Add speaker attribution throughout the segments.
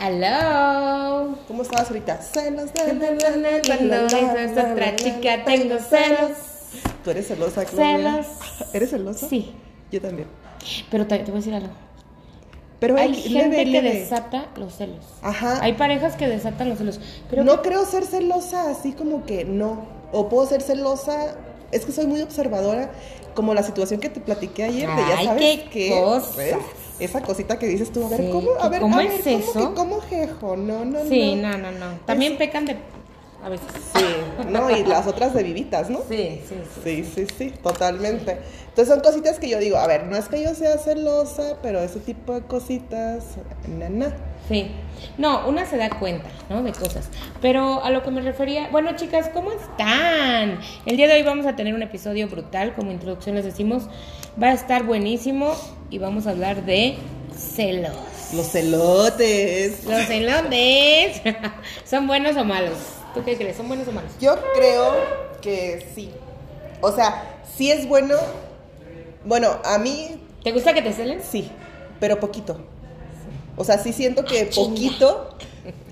Speaker 1: Hello.
Speaker 2: ¿Cómo estabas ahorita? Celos.
Speaker 1: Cuando a otra chica tengo celos.
Speaker 2: ¿Tú eres celosa, Claudia?
Speaker 1: Celos.
Speaker 2: ¿Eres celosa?
Speaker 1: Sí.
Speaker 2: Yo también.
Speaker 1: Pero te, te voy a decir algo.
Speaker 2: Pero
Speaker 1: Hay
Speaker 2: hay,
Speaker 1: gente
Speaker 2: leve,
Speaker 1: que
Speaker 2: leve.
Speaker 1: desata los celos.
Speaker 2: Ajá.
Speaker 1: Hay parejas que desatan los celos. Pero
Speaker 2: no creo ser celosa así como que no. O puedo ser celosa. Es que soy muy observadora. Como la situación que te platiqué ayer, de ya
Speaker 1: Ay,
Speaker 2: sabes
Speaker 1: qué
Speaker 2: que.
Speaker 1: cosas.
Speaker 2: Esa cosita que dices tú, a ver,
Speaker 1: Sí,
Speaker 2: ¿cómo? A ver,
Speaker 1: ¿cómo
Speaker 2: a ver,
Speaker 1: es
Speaker 2: ¿cómo
Speaker 1: eso?
Speaker 2: que cómo jejo? No, no,
Speaker 1: Sí,
Speaker 2: no.
Speaker 1: no, no, no. También pecan de. A veces.
Speaker 2: Sí, no, y las otras de vivitas, ¿no?
Speaker 1: Sí, sí, sí.
Speaker 2: Sí, sí, sí, totalmente. Entonces son cositas que yo digo, a ver, no es que yo sea celosa, pero ese tipo de cositas, na, na.
Speaker 1: Sí. No, una se da cuenta, ¿no? De cosas. Pero a lo que me refería, bueno, chicas, ¿cómo están? El día de hoy vamos a tener un episodio brutal, como introducción les decimos. Va a estar buenísimo y vamos a hablar de celos.
Speaker 2: Los celotes.
Speaker 1: Los celotes. ¿Son buenos o malos? ¿Tú qué crees? ¿Son buenos o malos?
Speaker 2: Yo creo que sí. O sea, sí es bueno. Bueno, a mí
Speaker 1: ¿Te gusta que te celen?
Speaker 2: sí, pero poquito. O sea, sí siento que poquito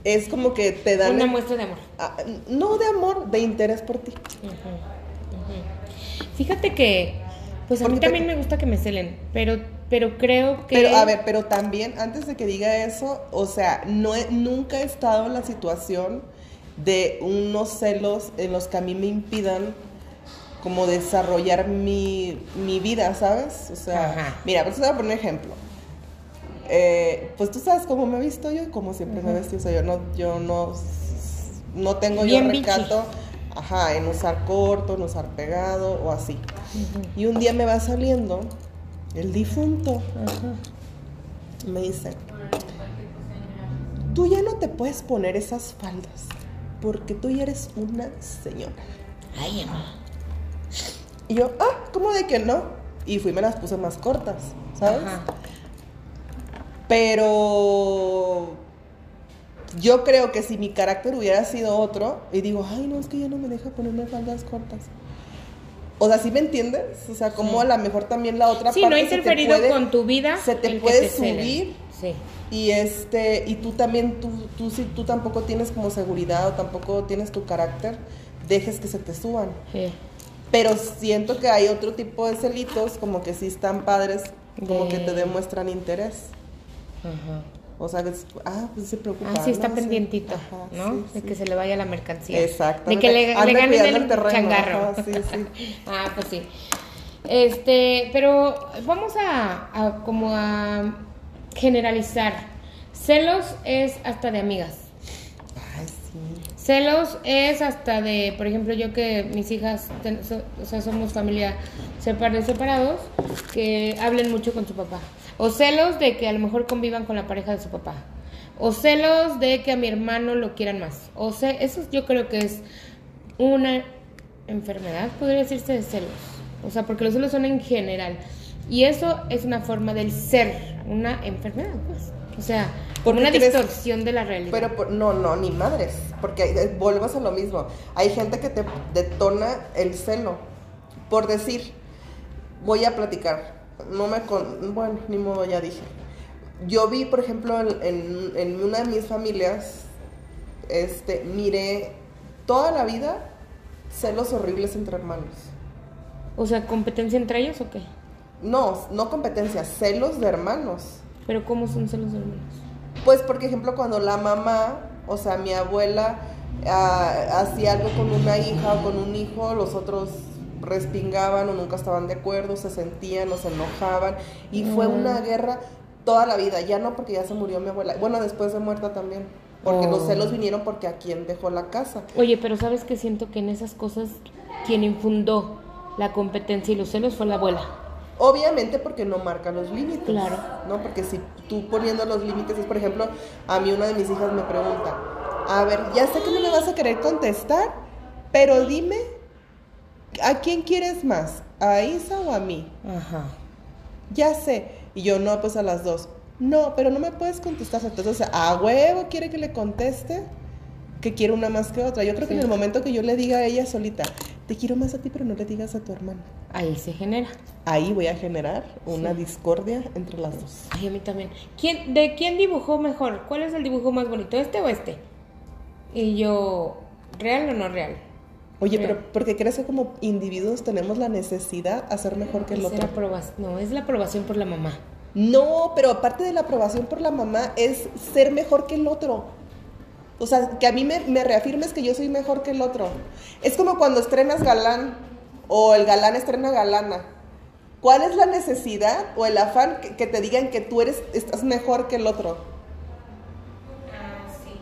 Speaker 2: es como que te dan...
Speaker 1: Una muestra de amor.
Speaker 2: Ah, no de amor, de interés por ti.
Speaker 1: Fíjate que, pues a mí
Speaker 2: te-
Speaker 1: también me gusta que me celen, pero, pero creo que...
Speaker 2: Pero, a ver, pero también, antes de que diga eso, o sea, no he- nunca he estado en la situación de unos celos en los que a mí me impidan como desarrollar mi, mi vida, ¿sabes? O sea,
Speaker 1: Ajá.
Speaker 2: mira, pues te voy a poner un ejemplo. Eh, pues tú sabes cómo me he visto yo y cómo siempre me he vestido. O sea, yo no, yo no, no tengo
Speaker 1: Bien
Speaker 2: yo
Speaker 1: bichi.
Speaker 2: recato ajá, en usar corto, en usar pegado o así. Y un día me va saliendo el difunto. Me dice, tú ya no te puedes poner esas faldas porque tú ya eres una señora.
Speaker 1: Ay, amor.
Speaker 2: Y yo, ah, ¿cómo de que no? Y fui y me las puse más cortas, ¿sabes?
Speaker 1: Ajá.
Speaker 2: Pero yo creo que si mi carácter hubiera sido otro, y digo, ay, no, es que ya no me deja ponerme faldas cortas. O sea, ¿sí me entiendes? O sea, como a lo mejor también la otra
Speaker 1: Sí,
Speaker 2: parte
Speaker 1: no ha interferido
Speaker 2: puede-
Speaker 1: con tu vida.
Speaker 2: Se te puede subir
Speaker 1: Sí.
Speaker 2: y este y tú también tú tú si tú tampoco tienes como seguridad o tampoco tienes tu carácter dejes que se te suban
Speaker 1: sí.
Speaker 2: pero siento que hay otro tipo de celitos como que sí están padres como
Speaker 1: De-
Speaker 2: que te demuestran interés
Speaker 1: Ajá.
Speaker 2: o sea que es- ah pues se preocupa
Speaker 1: Ah, sí, está
Speaker 2: ¿no?
Speaker 1: pendientito,
Speaker 2: Ajá,
Speaker 1: ¿no?
Speaker 2: sí,
Speaker 1: de
Speaker 2: sí.
Speaker 1: que se le vaya la mercancía.
Speaker 2: Exactamente.
Speaker 1: De que le, le ganen el,
Speaker 2: el terreno,
Speaker 1: changarro.
Speaker 2: ajá, sí, sí.
Speaker 1: ah, pues sí. Este, pero vamos a, a como a generalizar. Celos es hasta de amigas.
Speaker 2: ay sí
Speaker 1: Celos es hasta de, por ejemplo, yo que mis hijas, ten- so- o sea, somos familia separ- separados, que hablen mucho con su papá. O celos de que a lo mejor convivan con la pareja de su papá. O celos de que a mi hermano lo quieran más. O sea, eso yo creo que es una enfermedad, podría decirse de celos. O sea, porque los celos son en general. Y eso es una forma del ser, una enfermedad, pues. O sea,
Speaker 2: Porque
Speaker 1: una
Speaker 2: crees-
Speaker 1: distorsión de la realidad.
Speaker 2: Pero por- no, no, ni madres, porque eh, volvemos a lo mismo. Hay gente que te detona el celo por decir, voy a platicar. No me con, bueno, ni modo, ya dije. Yo vi, por ejemplo, en, en- en una de mis familias, este, miré toda la vida celos horribles entre hermanos.
Speaker 1: O sea, competencia entre ellos o qué?
Speaker 2: No, no competencia, celos de hermanos.
Speaker 1: Pero ¿cómo son celos de hermanos?
Speaker 2: Pues, por ejemplo, cuando la mamá, o sea, mi abuela, ah, hacía algo con una hija o con un hijo, los otros respingaban o nunca estaban de acuerdo, se sentían o se enojaban. Y fue una guerra toda la vida. Ya no porque ya se murió mi abuela. Bueno, después de muerta también. Porque los
Speaker 1: Oh.
Speaker 2: celos vinieron porque a quien dejó la casa.
Speaker 1: Oye, pero ¿sabes que Siento que en esas cosas quien infundó la competencia y los celos fue la abuela.
Speaker 2: Obviamente porque no marca los límites.
Speaker 1: Claro.
Speaker 2: ¿No? Porque si tú poniendo los límites es, por ejemplo, a mí una de mis hijas me pregunta, a ver, ya sé que no me vas a querer contestar, pero dime, ¿a quién quieres más? ¿A Isa o a mí?
Speaker 1: Ajá.
Speaker 2: Ya sé. Y yo, no, pues a las dos. No, pero no me puedes contestar. Entonces, a huevo quiere que le conteste que quiero una más que otra. Yo creo que en el momento que yo le diga a ella solita, te quiero más a ti, pero no le digas a tu hermana.
Speaker 1: ahí se genera.
Speaker 2: Ahí voy a generar una discordia entre las dos.
Speaker 1: Ay, a mí también. ¿Quién, ¿De quién dibujó mejor? ¿Cuál es el dibujo más bonito? ¿Este o este? Y yo, ¿real o no real?
Speaker 2: Oye,
Speaker 1: Real.
Speaker 2: pero porque crees que como individuos tenemos la necesidad de ser mejor que el
Speaker 1: Es
Speaker 2: otro.
Speaker 1: No, es la aprobación por la mamá.
Speaker 2: No, pero aparte de la aprobación por la mamá es ser mejor que el otro. O sea, que a mí me, me reafirmes que yo soy mejor que el otro. Es como cuando estrenas galán o el galán estrena galana. ¿Cuál es la necesidad o el afán que, que te digan que tú eres estás mejor que el otro?
Speaker 1: Ah, sí.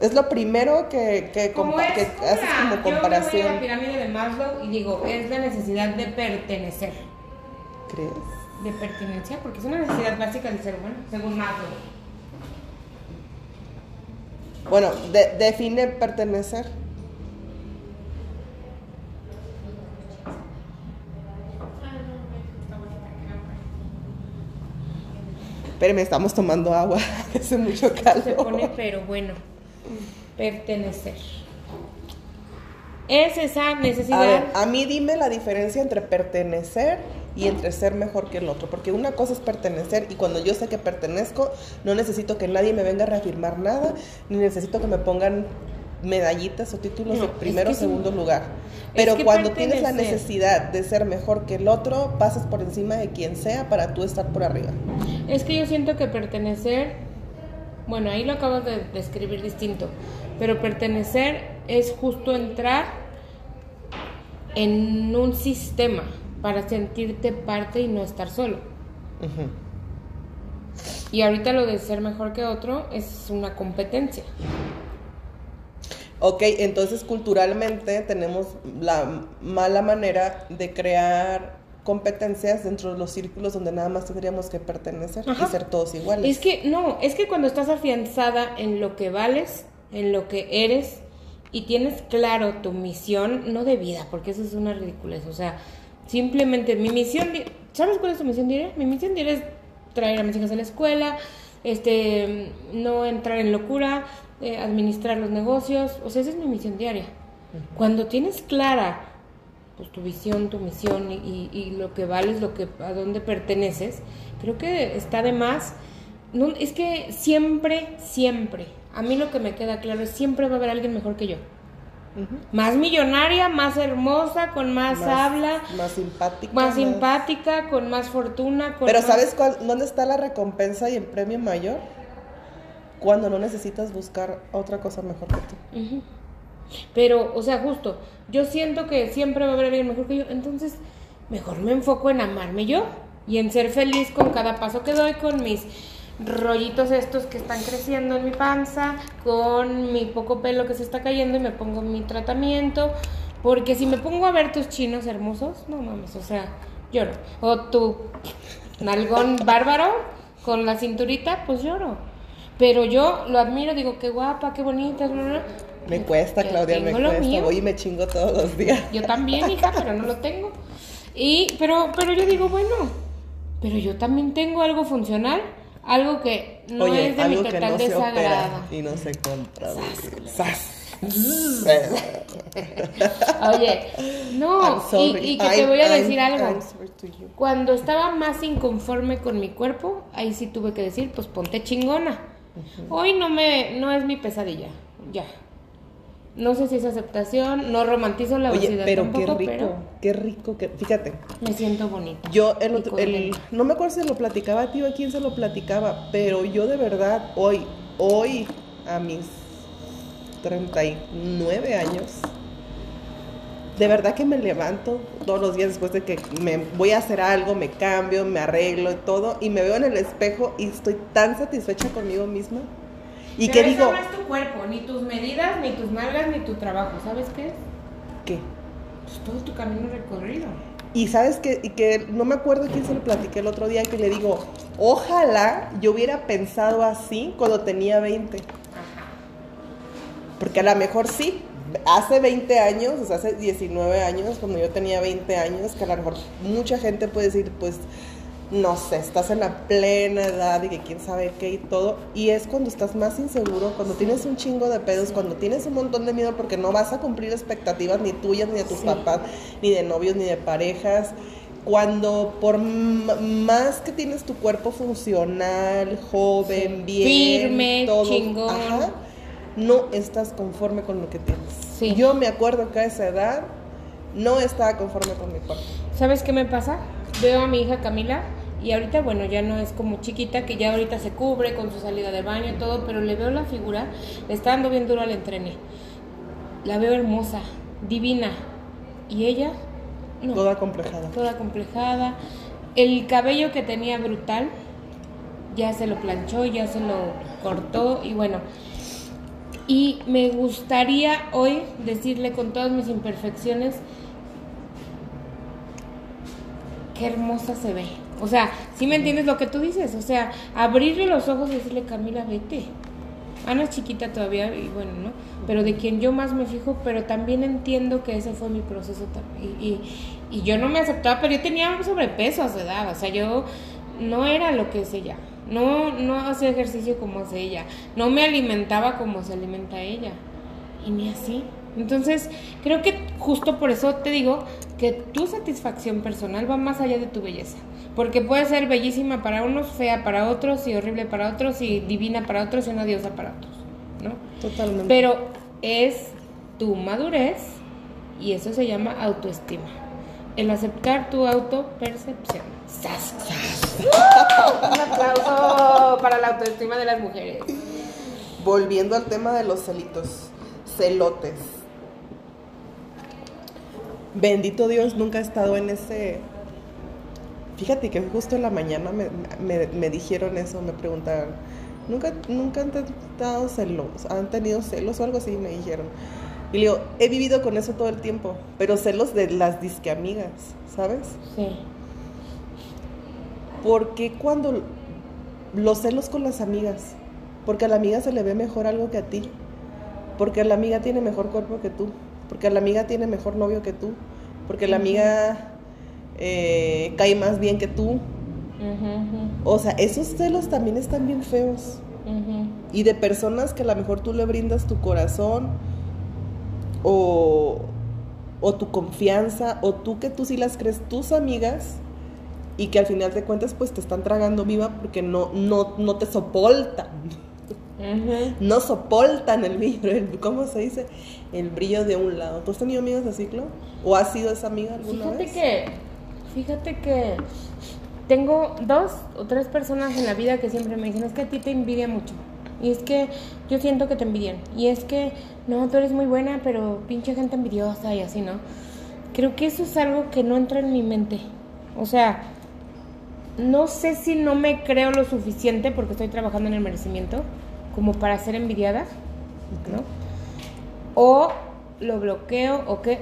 Speaker 2: Es lo primero que, que,
Speaker 1: Como
Speaker 2: compa-
Speaker 1: es
Speaker 2: que
Speaker 1: una-
Speaker 2: haces como
Speaker 1: Yo me voy a la
Speaker 2: comparación.
Speaker 1: pirámide de Maslow y digo, es la necesidad de pertenecer.
Speaker 2: ¿Crees?
Speaker 1: De pertenencia, porque es una necesidad básica del ser humano, según Maslow.
Speaker 2: Bueno, de- define pertenecer. Espérame, estamos tomando agua. Hace mucho calor.
Speaker 1: Se pone, pero bueno, pertenecer. Es esa
Speaker 2: A
Speaker 1: necesidad.
Speaker 2: ver, a mí dime la diferencia entre pertenecer y entre ser mejor que el otro. Porque una cosa es pertenecer y cuando yo sé que pertenezco, no necesito que nadie me venga a reafirmar nada, ni necesito que me pongan medallitas o títulos
Speaker 1: No,
Speaker 2: de primero o
Speaker 1: que sí.
Speaker 2: segundo lugar. Pero
Speaker 1: que
Speaker 2: cuando tienes la necesidad de ser mejor que el otro, pasas por encima de quien sea para tú estar por arriba.
Speaker 1: Es que yo siento que pertenecer, bueno, ahí lo acabas de describir distinto, pero pertenecer es justo entrar en un sistema para sentirte parte y no estar solo. Y ahorita lo de ser mejor que otro es una competencia.
Speaker 2: Ok, entonces culturalmente tenemos la mala manera de crear competencias dentro de los círculos donde nada más tendríamos que pertenecer
Speaker 1: Ajá.
Speaker 2: y ser todos iguales.
Speaker 1: Es que no, es que cuando estás afianzada en lo que vales, en lo que eres y tienes claro tu misión, no de vida, porque eso es una ridiculez, o sea, simplemente mi misión, ¿sabes cuál es tu misión diaria? Mi misión diaria es traer a mis hijas a la escuela, este, no entrar en locura, eh, administrar los negocios, o sea, esa es mi misión diaria. Cuando tienes clara pues tu visión, tu misión y, y- y lo que vales, lo que a dónde perteneces, creo que está de más. No, es que siempre, siempre, a mí lo que me queda claro es siempre va a haber alguien mejor que yo. Más millonaria, más hermosa, con más, habla,
Speaker 2: Más simpática.
Speaker 1: más simpática, con más fortuna. Con
Speaker 2: Pero
Speaker 1: más-
Speaker 2: ¿sabes cuál- dónde está la recompensa y el premio mayor? Cuando no necesitas buscar otra cosa mejor que tú.
Speaker 1: Pero, o sea, justo, yo siento que siempre va a haber alguien mejor que yo, entonces mejor me enfoco en amarme yo y en ser feliz con cada paso que doy, con mis rollitos estos que están creciendo en mi panza, con mi poco pelo que se está cayendo y me pongo mi tratamiento, porque si me pongo a ver tus chinos hermosos, no mames, o sea, lloro. O tu nalgón bárbaro con la cinturita, pues lloro. Pero yo lo admiro, digo, qué guapa, qué bonita, bla, bla.
Speaker 2: Me cuesta,
Speaker 1: Yo
Speaker 2: Claudia, me cuesta.
Speaker 1: mío.
Speaker 2: Voy y me chingo todos los días.
Speaker 1: Yo también, hija, pero no lo tengo. Y, pero, pero yo digo, bueno, pero yo también tengo algo funcional, algo que no
Speaker 2: Oye,
Speaker 1: es de mi
Speaker 2: algo que
Speaker 1: total
Speaker 2: no se opera
Speaker 1: desagrado.
Speaker 2: y no se compra.
Speaker 1: Oye, no, y, y que te voy a
Speaker 2: I'm-
Speaker 1: decir algo.
Speaker 2: I'm.
Speaker 1: Cuando estaba más inconforme con mi cuerpo, ahí sí tuve que decir, pues ponte chingona. Hoy no me, no es mi pesadilla, ya. No sé si es aceptación, no romantizo la
Speaker 2: Oye,
Speaker 1: obesidad
Speaker 2: pero
Speaker 1: tampoco,
Speaker 2: qué rico,
Speaker 1: pero
Speaker 2: qué rico, que, fíjate,
Speaker 1: me siento bonita.
Speaker 2: yo el, otro- el- no me acuerdo si lo platicaba a ti o a quién se lo platicaba, pero yo de verdad hoy, hoy a mis 39 años, de verdad que me levanto todos los días después de que me voy a hacer algo, me cambio, me arreglo y todo, y me veo en el espejo y estoy tan satisfecha conmigo misma. Y
Speaker 1: Pero
Speaker 2: que digo,
Speaker 1: no es tu cuerpo, ni tus medidas, ni tus nalgas, ni tu trabajo. ¿Sabes qué es?
Speaker 2: ¿qué?
Speaker 1: Pues todo tu camino recorrido.
Speaker 2: Y sabes que, y que no me acuerdo quién se lo platiqué el otro día, que le digo, ojalá yo hubiera pensado así cuando tenía 20. Porque a lo mejor sí, hace 20 años, o sea, hace 19 años, cuando yo tenía 20 años, que a lo mejor mucha gente puede decir, pues, no sé, estás en la plena edad y que quién sabe qué y todo. Y es cuando estás más inseguro, cuando tienes un chingo de pedos, cuando tienes un montón de miedo porque no vas a cumplir expectativas ni tuyas, ni de tus
Speaker 1: Sí.
Speaker 2: papás, ni de novios, ni de parejas. Cuando por más que tienes tu cuerpo funcional, joven,
Speaker 1: Sí.
Speaker 2: bien,
Speaker 1: Firme,
Speaker 2: todo,
Speaker 1: chingón.
Speaker 2: ajá, no estás conforme con lo que tienes.
Speaker 1: Sí.
Speaker 2: Yo me acuerdo que a esa edad no estaba conforme con mi cuerpo.
Speaker 1: ¿Sabes qué me pasa? Veo a mi hija Camila y ahorita, bueno, ya no es como chiquita, que ya ahorita se cubre con su salida de baño y todo, pero le veo la figura, le está dando bien duro al entrene. La veo hermosa, divina. ¿Y ella? No.
Speaker 2: Toda complejada.
Speaker 1: toda complejada. El cabello que tenía brutal, ya se lo planchó, ya se lo cortó y bueno. Y me gustaría hoy decirle con todas mis imperfecciones qué hermosa se ve. O sea, si me entiendes lo que tú dices, o sea, abrirle los ojos y decirle, Camila, vete. Ana es chiquita todavía y bueno, ¿no? Pero de quien yo más me fijo, pero también entiendo que ese fue mi proceso. Y, y, y yo no me aceptaba, pero yo tenía sobrepeso a su edad, o sea, yo no era lo que es ella. No, no hacía ejercicio como hace ella. No me alimentaba como se alimenta ella. Y ni así. Entonces, creo que justo por eso te digo que tu satisfacción personal va más allá de tu belleza. Porque puede ser bellísima para unos, fea para otros, y horrible para otros, y divina para otros, y una diosa para otros. ¿No?
Speaker 2: Totalmente.
Speaker 1: Pero es tu madurez y eso se llama autoestima. El aceptar tu autopercepción. ¡Sas, sas! ¡Uh! Un aplauso para la autoestima de las mujeres.
Speaker 2: Volviendo al tema de los celitos, celotes. Bendito Dios, nunca he estado en ese... Fíjate que justo en la mañana me, me- me dijeron eso, me preguntaron, ¿nunca, nunca han tenido celos? ¿Han tenido celos o algo así? Me dijeron. Y le digo, he vivido con eso todo el tiempo, pero celos de las disque amigas, ¿sabes?
Speaker 1: Sí.
Speaker 2: ¿Por qué cuando los celos con las amigas? Porque a la amiga se le ve mejor algo que a ti. Porque la amiga tiene mejor cuerpo que tú. Porque la amiga tiene mejor novio que tú. Porque la amiga eh, cae más bien que tú. O sea, esos celos también están bien feos. Y de personas que a lo mejor tú le brindas tu corazón o, o tu confianza o tú que tú sí las crees tus amigas y que al final de cuentas pues te están tragando viva porque no, no, no te soportan. No soportan el brillo, el- ¿cómo se dice? El brillo de un lado. ¿Tú has tenido amigas así, Clo? ¿O has sido esa amiga alguna
Speaker 1: Fíjate
Speaker 2: vez?
Speaker 1: que, fíjate que tengo dos o tres personas en la vida que siempre me dicen, es que a ti te envidia mucho. Y es que yo siento que te envidian. Y es que, no, tú eres muy buena, pero pinche gente envidiosa y así, ¿no? Creo que eso es algo que no entra en mi mente. O sea, no sé si no me creo lo suficiente porque estoy trabajando en el merecimiento como para ser envidiada, ¿no? O lo bloqueo o qué.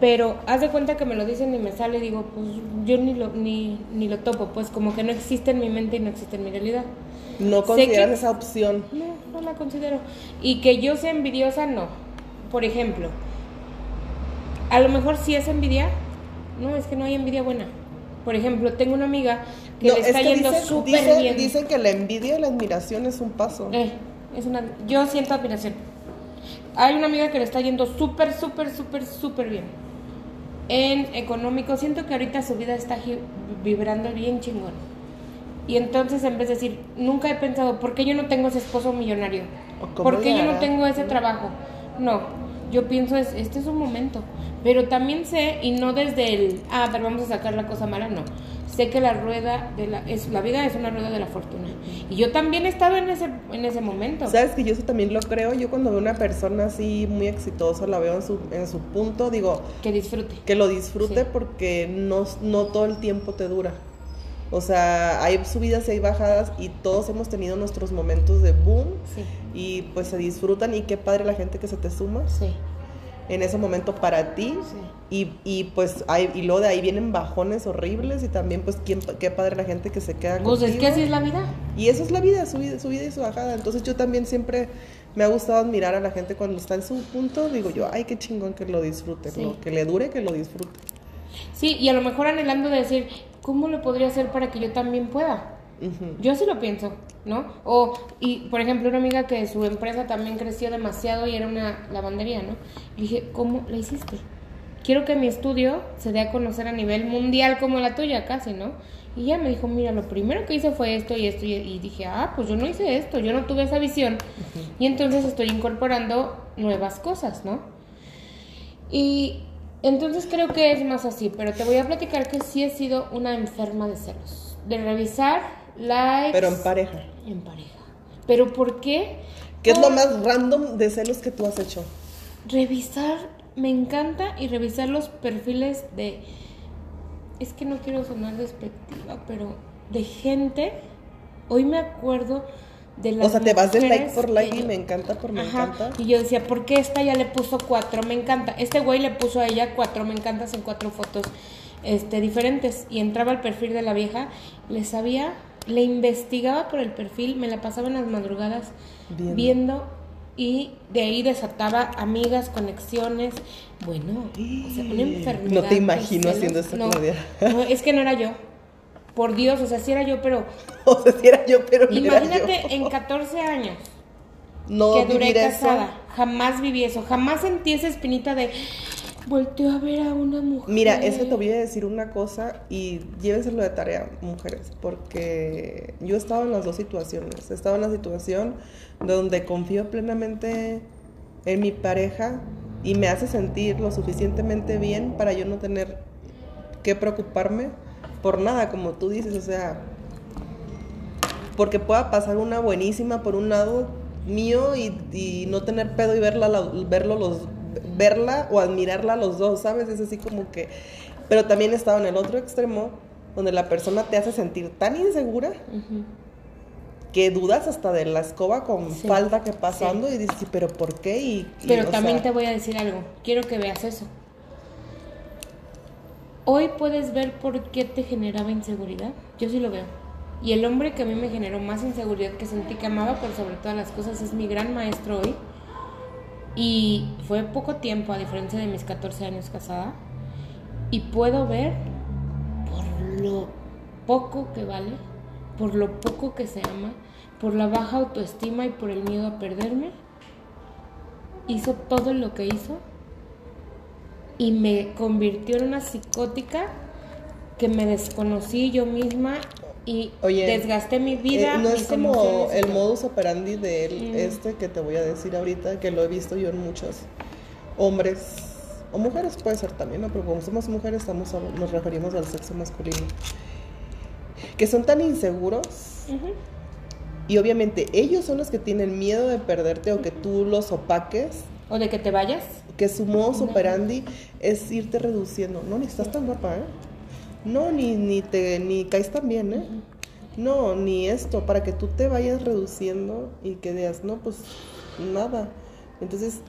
Speaker 1: Pero haz de cuenta que me lo dicen y me sale, digo, pues yo ni lo, ni, ni lo topo, pues como que no existe en mi mente y no existe en mi realidad.
Speaker 2: No consideras
Speaker 1: que-
Speaker 2: esa opción.
Speaker 1: No, no la considero. Y que yo sea envidiosa, no. Por ejemplo, a lo mejor sí es envidia. No, es que no hay envidia buena. Por ejemplo, tengo una amiga que
Speaker 2: No,
Speaker 1: le
Speaker 2: es
Speaker 1: está
Speaker 2: que
Speaker 1: yendo súper bien.
Speaker 2: dicen que la envidia y la admiración es un paso.
Speaker 1: Eh, es una, yo siento admiración. Hay una amiga que le está yendo súper, súper, súper, súper bien. En económico, siento que ahorita su vida está vibrando bien chingón. Y entonces, en vez de decir, nunca he pensado, ¿por qué yo no tengo ese esposo millonario?
Speaker 2: ¿O cómo
Speaker 1: ¿Por qué yo no tengo ese trabajo? No, yo pienso, es, este es un momento. Pero también sé, y no desde el, ah, pero vamos a sacar la cosa mala, no. Sé que la rueda de la, es, la vida es una rueda de la fortuna. Y yo también he estado en ese, en ese momento.
Speaker 2: Sabes que yo eso también lo creo. Yo cuando veo una persona así muy exitosa, la veo en su, en su punto, digo,
Speaker 1: Que disfrute.
Speaker 2: que lo disfrute
Speaker 1: Sí.
Speaker 2: porque no, no todo el tiempo te dura. O sea, hay subidas y hay bajadas y todos hemos tenido nuestros momentos de boom
Speaker 1: Sí,
Speaker 2: y pues se disfrutan y qué padre la gente que se te suma
Speaker 1: sí,
Speaker 2: en ese momento para ti.
Speaker 1: sí.
Speaker 2: Y, y pues hay, y luego de ahí vienen bajones horribles y también pues quién, qué padre la gente que se queda
Speaker 1: Pues es
Speaker 2: contigo.
Speaker 1: que así es la vida.
Speaker 2: Y eso es la vida, su vida, su vida y su bajada. Entonces yo también siempre me ha gustado admirar a la gente cuando está en su punto. Digo yo, ay, qué chingón que lo disfrute, que le dure, que lo disfrute.
Speaker 1: Sí, y a lo mejor anhelando de decir, ¿cómo lo podría hacer para que yo también pueda? Yo sí lo pienso, ¿no? O, y por ejemplo, una amiga que su empresa también creció demasiado y era una lavandería, ¿no? Le dije, ¿cómo la hiciste? Quiero que mi estudio se dé a conocer a nivel mundial como la tuya, casi, ¿no? Y ella me dijo, mira, lo primero que hice fue esto y esto, y, y dije, ah, pues yo no hice esto, yo no tuve esa visión. Y entonces estoy incorporando nuevas cosas, ¿no? Y entonces creo que es más así, pero te voy a platicar que sí he sido una enferma de celos. De revisar likes.
Speaker 2: Pero en pareja.
Speaker 1: En pareja. ¿Pero por qué?
Speaker 2: ¿Qué es lo más random de celos que tú has hecho?
Speaker 1: Revisar, me encanta y revisar los perfiles de... Es que no quiero sonar despectiva, pero de gente... Hoy me acuerdo de las
Speaker 2: O sea, te vas de like por like y
Speaker 1: yo-
Speaker 2: me encanta por me
Speaker 1: Ajá,
Speaker 2: encanta.
Speaker 1: Y yo decía, ¿por qué esta ya le puso cuatro? Me encanta. Este güey le puso a ella cuatro, me encantas en cuatro fotos este, diferentes. Y entraba al perfil de la vieja, le sabía, le investigaba por el perfil, me la pasaba en las madrugadas
Speaker 2: Viendo.
Speaker 1: viendo, y de ahí desataba amigas, conexiones. Bueno, o sea, una enfermedad.
Speaker 2: No te imagino haciendo eso,
Speaker 1: no,
Speaker 2: Claudia.
Speaker 1: no, es que no era yo. Por Dios, o sea, sí era yo, pero
Speaker 2: O sea, si era yo, pero no era
Speaker 1: imagínate
Speaker 2: yo.
Speaker 1: en 14 años
Speaker 2: no
Speaker 1: que duré
Speaker 2: eso.
Speaker 1: casada. Jamás viví eso. Jamás sentí esa espinita de volteo a ver a una mujer.
Speaker 2: Mira, eso te voy a decir una cosa y llévenselo de tarea, mujeres, porque yo he estado en las dos situaciones. He estado en la situación donde confío plenamente en mi pareja y me hace sentir lo suficientemente bien para yo no tener que preocuparme por nada, como tú dices, o sea, porque pueda pasar una buenísima por un lado mío y, y no tener pedo y verla, la- verlo los, verla o admirarla los dos, ¿sabes? Es así como que... Pero también he estado en el otro extremo, donde la persona te hace sentir tan insegura que dudas hasta de la escoba con
Speaker 1: Sí.
Speaker 2: falda que pasando y dices, "Sí, pero ¿por qué? Y, y,
Speaker 1: Pero también
Speaker 2: sea,
Speaker 1: te voy a decir algo. Quiero que veas eso. Hoy puedes ver por qué te generaba inseguridad. Yo sí lo veo. Y el hombre que a mí me generó más inseguridad, que sentí que amaba por sobre todas las cosas, es mi gran maestro hoy. Y fue poco tiempo, a diferencia de mis 14 años casada. Y puedo ver por lo poco que vale, por lo poco que se ama, por la baja autoestima y por el miedo a perderme. Hizo todo lo que hizo y me convirtió en una psicótica que me desconocí yo misma y
Speaker 2: Oye,
Speaker 1: desgasté mi vida.
Speaker 2: Eh, no es como el modus operandi de él,
Speaker 1: Mm.
Speaker 2: este que te voy a decir ahorita, que lo he visto yo en muchos hombres o mujeres puede ser también, ¿no? Pero como somos mujeres estamos a- nos referimos al sexo masculino. Que son tan inseguros y obviamente ellos son los que tienen miedo de perderte o que tú los opaques,
Speaker 1: O de que te vayas.
Speaker 2: que su modus operandi es irte reduciendo. No, ni estás tan guapa, ¿eh? No, ni, ni te ni caes tan bien, ¿eh? No, ni esto, para que tú te vayas reduciendo y que digas, no, pues nada. Entonces,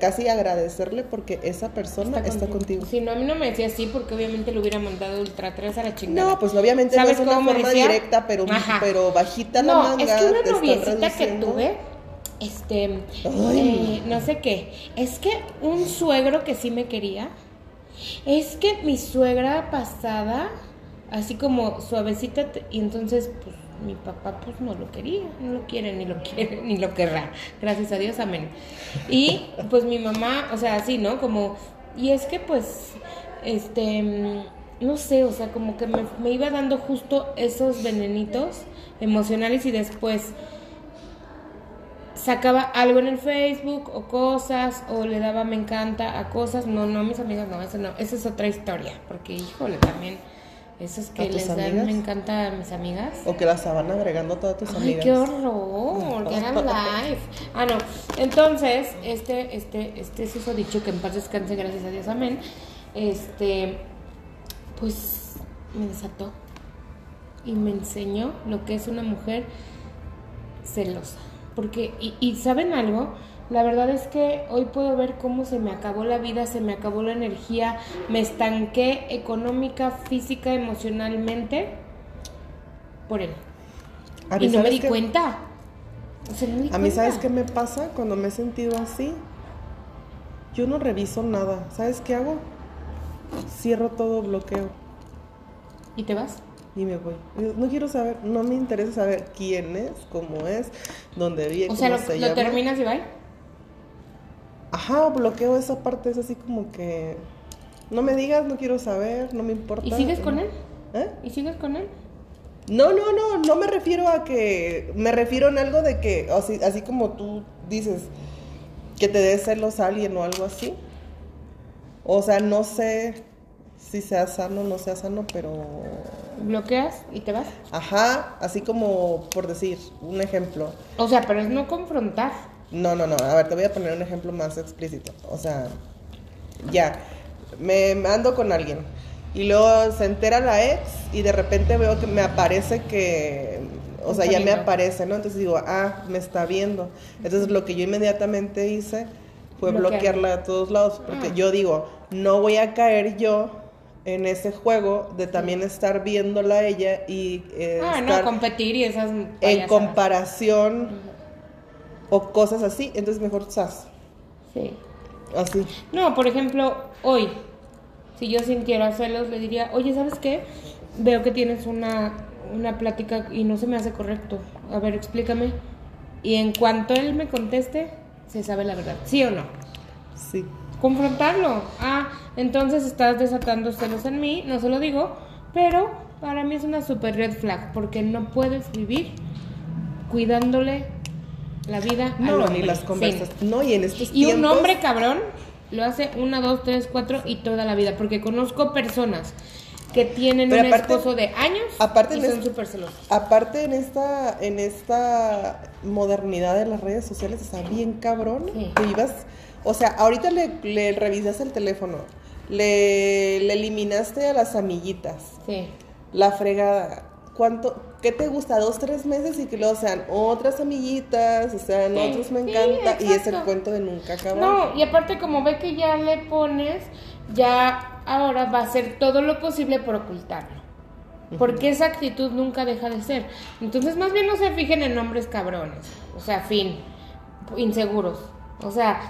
Speaker 2: casi agradecerle porque esa persona está, contigo.
Speaker 1: Si no, a mí no me decía así porque obviamente le hubiera mandado ultra 3 a la chingada.
Speaker 2: No, pues obviamente no
Speaker 1: ¿Sabes
Speaker 2: es una
Speaker 1: cómo
Speaker 2: forma
Speaker 1: decía?
Speaker 2: directa, pero,
Speaker 1: Ajá.
Speaker 2: pero bajita la
Speaker 1: No,
Speaker 2: manga.
Speaker 1: es que una noviecita que tuve, este, eh, no sé qué, es que un suegro que sí me quería, es que mi suegra pasada, así como suavecita, y entonces, pues, mi papá, pues, no lo quería, no lo quiere, ni lo quiere, ni lo querrá, gracias a Dios, amén. Y, pues, mi mamá, o sea, así, ¿no? Como, y es que, pues, este, no sé, o sea, como que me, me iba dando justo esos venenitos emocionales y después sacaba algo en el Facebook o cosas o le daba me encanta a cosas. No, no, mis amigas no, eso no, esa es otra historia, porque híjole, también esos
Speaker 2: ¿A
Speaker 1: que les dan
Speaker 2: amigas?
Speaker 1: me encanta a mis amigas.
Speaker 2: O que las van agregando a todas tus
Speaker 1: Ay,
Speaker 2: amigas.
Speaker 1: qué horror, que hagan live. Ah, no. Entonces, este, este, este se dicho que en paz descanse, gracias a Dios, amén. Este, pues me desató y me enseñó lo que es una mujer celosa. Porque, y, y ¿saben algo? La verdad es que hoy puedo ver cómo se me acabó la vida, se me acabó la energía, me estanqué económica, física, emocionalmente por él.
Speaker 2: A
Speaker 1: Y no me
Speaker 2: ¿sabes
Speaker 1: di cuenta. O sea, no me di
Speaker 2: A mí, ¿sabes qué me pasa cuando me he sentido así? Yo no reviso nada. ¿Sabes qué hago? Cierro todo bloqueo.
Speaker 1: ¿Y te vas?
Speaker 2: Y me voy. No quiero saber, no me interesa saber quién es, cómo es, dónde vive,
Speaker 1: O sea, lo,
Speaker 2: se
Speaker 1: lo
Speaker 2: llama.
Speaker 1: terminas y va.
Speaker 2: Ajá, bloqueo esa parte, es así como que no me digas, no quiero saber, no me importa.
Speaker 1: ¿Y sigues con él?
Speaker 2: ¿Eh?
Speaker 1: ¿Y sigues con él?
Speaker 2: No, no, no, no me refiero a que, me refiero en algo de que, así, así como tú dices, que te dé celos a alguien o algo así. O sea, no sé si sea sano o no sea sano, pero...
Speaker 1: ¿Bloqueas y te vas?
Speaker 2: Ajá, así como por decir, un ejemplo.
Speaker 1: O sea, pero es no confrontar.
Speaker 2: No, no, no, a ver, te voy a poner un ejemplo más explícito. O sea, ya, me, me ando con alguien y luego se entera la ex y de repente veo que me aparece que, o sea, ya me aparece, ¿no? Entonces digo, ah, me está viendo. Entonces lo que yo inmediatamente hice fue
Speaker 1: Bloquear.
Speaker 2: bloquearla de todos lados, porque
Speaker 1: Ah.
Speaker 2: yo digo, no voy a caer yo en ese juego de también estar viéndola a ella y eh,
Speaker 1: ah, no, competir y esas
Speaker 2: en comparación o cosas así, entonces mejor sas,
Speaker 1: Sí.
Speaker 2: así.
Speaker 1: No, por ejemplo, hoy, si yo sintiera celos, le diría, oye, ¿sabes qué? Veo que tienes una, una plática y no se me hace correcto. A ver, explícame. Y en cuanto él me conteste, se sabe la verdad. ¿Sí o no?
Speaker 2: Sí.
Speaker 1: Confrontarlo. Ah, entonces estás desatando celos en mí, no se lo digo, pero para mí es una super red flag, porque no puedes vivir cuidándole la vida al
Speaker 2: No,
Speaker 1: hombre.
Speaker 2: ni las conversas. No, y en estos
Speaker 1: Y un hombre cabrón lo hace una, dos, tres, cuatro y toda la vida. Porque conozco personas que tienen
Speaker 2: Pero
Speaker 1: un
Speaker 2: aparte-
Speaker 1: esposo de años
Speaker 2: aparte
Speaker 1: y son súper celosos.
Speaker 2: Aparte en esta, en esta modernidad de las redes sociales, está bien cabrón.
Speaker 1: Sí.
Speaker 2: Que ibas, o sea, ahorita le, le revisas el teléfono, le, le eliminaste a las amiguitas,
Speaker 1: Sí.
Speaker 2: la fregada. ¿Cuánto, qué te gusta? Dos, tres meses y que luego sean otras amiguitas, o sean
Speaker 1: Sí,
Speaker 2: otros, me
Speaker 1: sí,
Speaker 2: encanta. y es el cuento de nunca acabar.
Speaker 1: No, y aparte como ve que ya le pones, ya ahora va a hacer todo lo posible por ocultarlo. Porque esa actitud nunca deja de ser. Entonces, más bien no se fijen en hombres cabrones. O sea, fin. Inseguros. O sea,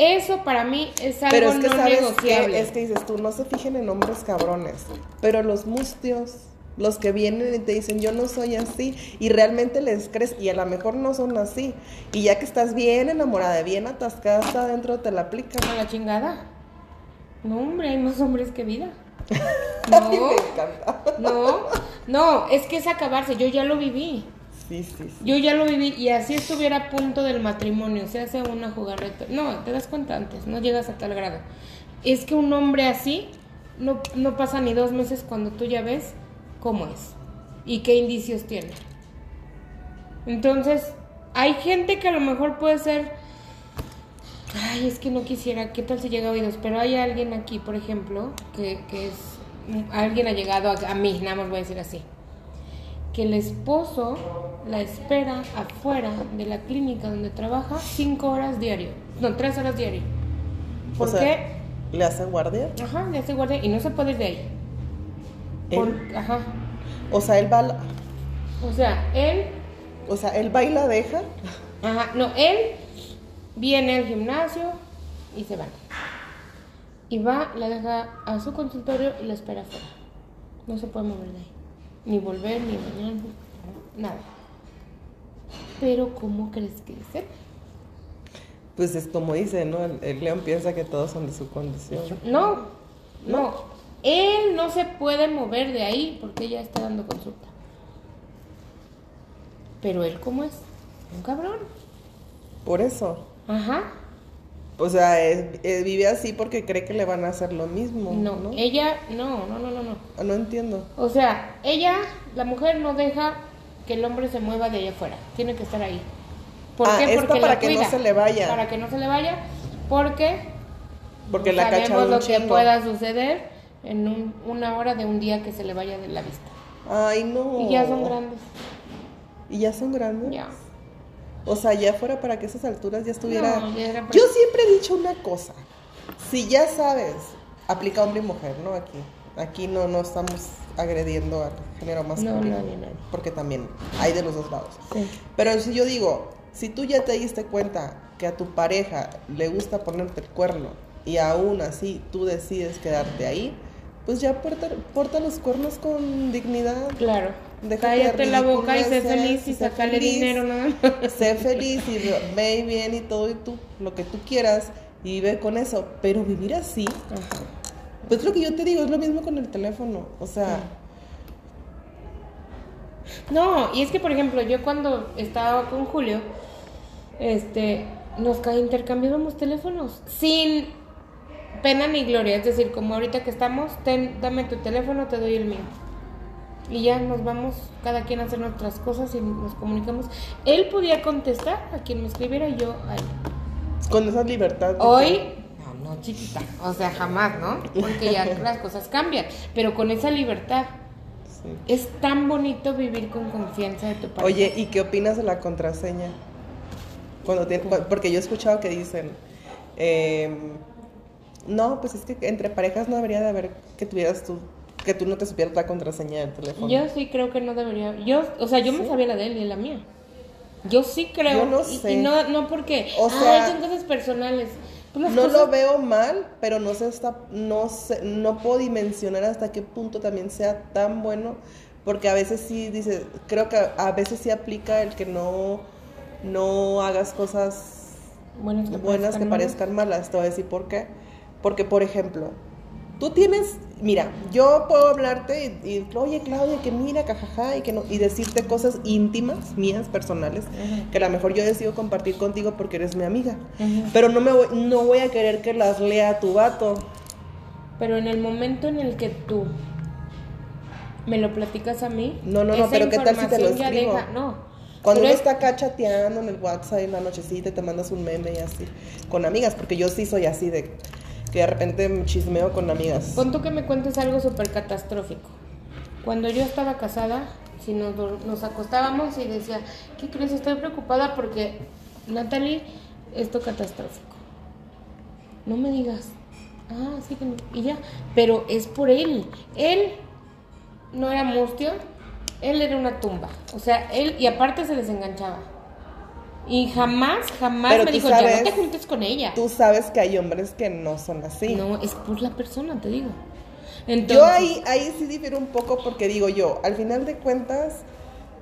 Speaker 1: eso para mí es algo
Speaker 2: Pero es que
Speaker 1: no
Speaker 2: sabes
Speaker 1: negociable.
Speaker 2: que es que dices tú, no se fijen en hombres cabrones, pero los mustios, los que vienen y te dicen yo no soy así y realmente les crees y a lo mejor no son así y ya que estás bien enamorada, bien atascada hasta adentro te la aplican.
Speaker 1: A la chingada. No, hombre, hay más hombres que vida. No,
Speaker 2: me encanta.
Speaker 1: no, no, es que es acabarse. Yo ya lo viví. Yo ya lo viví y así estuviera a punto del matrimonio, se hace una jugarreta. No, te das cuenta antes, no llegas a tal grado. Es que un hombre así no, no pasa ni dos meses cuando tú ya ves cómo es y qué indicios tiene. Entonces, hay gente que a lo mejor puede ser, ay, es que no quisiera, ¿qué tal si llega a oídos? Pero hay alguien aquí, por ejemplo, que, que es, alguien ha llegado a, a mí, nada más voy a decir así que el esposo la espera afuera de la clínica donde trabaja cinco horas diario. No, tres horas diario. ¿Por
Speaker 2: O sea,
Speaker 1: qué?
Speaker 2: ¿Le hace guardia?
Speaker 1: Ajá, le hace guardia y no se puede ir de ahí. Por- ajá.
Speaker 2: O sea, él va, la-
Speaker 1: O sea, él,
Speaker 2: o sea, él va y la deja.
Speaker 1: ajá, no, él viene al gimnasio y se va. Y va, la deja a su consultorio y la espera afuera. No se puede mover de ahí. Ni volver, ni mañana, nada. Pero, ¿cómo crees que es él?
Speaker 2: Pues es como dice, ¿no? El, el león piensa que todos son de su condición.
Speaker 1: No, no. Él no se puede mover de ahí porque ella está dando consulta. Pero él, ¿cómo es? Un cabrón.
Speaker 2: Por eso.
Speaker 1: Ajá.
Speaker 2: O sea, es- vive así porque cree que le van a hacer lo mismo.
Speaker 1: No,
Speaker 2: ¿no?
Speaker 1: ella, no, no, no, no, no.
Speaker 2: Ah, no entiendo.
Speaker 1: O sea, ella, la mujer no deja que el hombre se mueva de allá afuera. Tiene que estar ahí. ¿Por
Speaker 2: Ah,
Speaker 1: qué?
Speaker 2: esto
Speaker 1: Porque
Speaker 2: para
Speaker 1: la
Speaker 2: que no se le vaya.
Speaker 1: Para que no se le vaya. Porque
Speaker 2: Porque la
Speaker 1: sabemos lo que pueda suceder en un- una hora de un día que se le vaya de la vista.
Speaker 2: Ay, no.
Speaker 1: Y ya son grandes.
Speaker 2: ¿Y ya son grandes?
Speaker 1: Ya.
Speaker 2: O sea, ya fuera para que esas alturas ya estuviera...
Speaker 1: No, ya
Speaker 2: Yo siempre he dicho una cosa. Si ya sabes, aplica hombre y mujer, ¿no? Aquí. Aquí no, no estamos agrediendo al género masculino.
Speaker 1: nadie, nadie.
Speaker 2: Porque también hay de los dos lados.
Speaker 1: Sí.
Speaker 2: Pero si yo digo, si tú ya te diste cuenta que a tu pareja le gusta ponerte el cuerno y aún así tú decides quedarte ahí, pues ya porta, porta los cuernos con dignidad.
Speaker 1: Claro.
Speaker 2: Déjate de
Speaker 1: Cállate la boca y sé feliz y sacale
Speaker 2: feliz.
Speaker 1: dinero más.
Speaker 2: Sé feliz y ve bien y todo y tú, lo que tú quieras y vive con eso. Pero vivir así,
Speaker 1: Ajá.
Speaker 2: pues lo que yo te digo, es lo mismo con el teléfono. O sea,
Speaker 1: No, y es que por ejemplo, yo cuando estaba con Julio, este, nos ca- intercambiábamos teléfonos sin pena ni gloria, es decir, como ahorita que estamos, ten, dame tu teléfono, te doy el mío. Y ya nos vamos cada quien a hacer nuestras cosas y nos comunicamos. Él podía contestar a quien me escribiera y yo a él.
Speaker 2: con esa libertad.
Speaker 1: Hoy, no, no, chiquita, o sea, jamás, ¿no? Porque ya las cosas cambian, pero con esa libertad.
Speaker 2: Sí.
Speaker 1: Es tan bonito vivir con confianza de tu pareja.
Speaker 2: Oye, ¿y qué opinas de la contraseña? Cuando tiene- porque yo he escuchado que dicen, em, no, pues es que entre parejas no debería de haber que tuvieras tú, que tú no te supieras la contraseña del teléfono.
Speaker 1: Yo sí creo que no debería. Yo, o sea, yo me sabía la de él y la mía. Yo sí creo.
Speaker 2: Yo no
Speaker 1: y-
Speaker 2: sé.
Speaker 1: Y, no, no porque.
Speaker 2: O
Speaker 1: Ay,
Speaker 2: sea,
Speaker 1: son cosas personales. Pues
Speaker 2: no
Speaker 1: cosas-
Speaker 2: lo veo mal, pero no sé hasta, no sé, no puedo dimensionar hasta qué punto también sea tan bueno, porque a veces sí dice, creo que a veces sí aplica el que no, no hagas cosas
Speaker 1: buenas que
Speaker 2: buenas que
Speaker 1: parezcan malas.
Speaker 2: parezcan malas. Te voy a decir por qué. Porque, por ejemplo, tú tienes, mira, yo puedo hablarte y, y, oye, Claudia, que mira, cajaja, y que no, y decirte cosas íntimas, mías, personales, que a lo mejor yo decido compartir contigo porque eres mi amiga. Pero no me voy, no voy a querer que las lea tu vato.
Speaker 1: Pero en el momento en el que tú me lo platicas a mí.
Speaker 2: No, no, no,
Speaker 1: esa
Speaker 2: pero ¿qué tal si te lo escribo?
Speaker 1: deja- no.
Speaker 2: Cuando uno
Speaker 1: es-
Speaker 2: está acá chateando en el WhatsApp en la nochecita y te mandas un meme y así, con amigas, porque yo sí soy así de que de repente me chismeo con amigas.
Speaker 1: Pon tú que me cuentes algo súper catastrófico. Cuando yo estaba casada, si nos, nos acostábamos y decía, ¿qué crees? Estoy preocupada porque, Natalie, esto catastrófico. No me digas. Ah, sí que no. Y ya. Pero es por él. Él no era mustio, él era una tumba. O sea, él, y aparte se les enganchaba. Y jamás, jamás
Speaker 2: Pero
Speaker 1: me dijo, ya
Speaker 2: sabes-
Speaker 1: no te juntes con ella.
Speaker 2: Tú sabes que hay hombres que no son así.
Speaker 1: No, es por la persona, te digo. Entonces,
Speaker 2: yo ahí, ahí sí difiero un poco porque digo yo, al final de cuentas,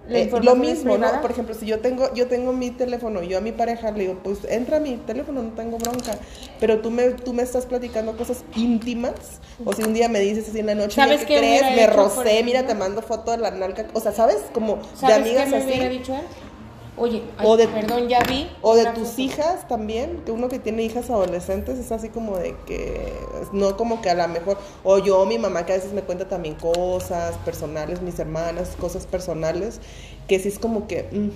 Speaker 2: eh, lo mismo, ¿no? Por ejemplo, si yo tengo, yo tengo mi teléfono, yo a mi pareja le digo, pues entra a mi teléfono, no tengo bronca. Pero tú me, tú me estás platicando cosas íntimas. O si un día me dices así en la noche,
Speaker 1: ¿Sabes
Speaker 2: "Oye,
Speaker 1: qué
Speaker 2: ¿qué crees? Me rocé, mira, te mando foto de la nalga. O sea, ¿sabes? Como de
Speaker 1: ¿Sabes
Speaker 2: amigas
Speaker 1: qué me
Speaker 2: así.
Speaker 1: dicho él? Oye, ay,
Speaker 2: O de-
Speaker 1: perdón, ya vi.
Speaker 2: O de tus
Speaker 1: foto.
Speaker 2: hijas también, que uno que tiene hijas adolescentes es así como de que, no como que a lo mejor, o yo, mi mamá que a veces me cuenta también cosas personales, mis hermanas, cosas personales, que sí es como que, mm,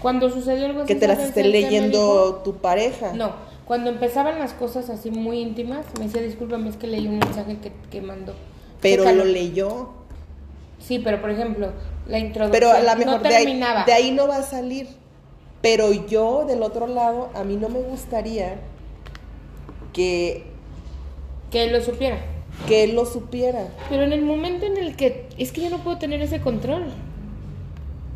Speaker 1: Cuando sucedió algo así,
Speaker 2: que te las
Speaker 1: ¿sabes
Speaker 2: esté leyendo tu pareja.
Speaker 1: No, cuando empezaban las cosas así muy íntimas, me decía, discúlpame, es que leí un mensaje que, que mandó.
Speaker 2: Pero
Speaker 1: Chécalo".
Speaker 2: lo leyó.
Speaker 1: Sí, pero por ejemplo, la introducción
Speaker 2: Pero a lo mejor
Speaker 1: no
Speaker 2: de, ahí,
Speaker 1: terminaba.
Speaker 2: de ahí no va a salir. Pero yo, del otro lado, a mí no me gustaría que,
Speaker 1: Que él lo supiera.
Speaker 2: que él lo supiera.
Speaker 1: Pero en el momento en el que... Es que yo no puedo tener ese control.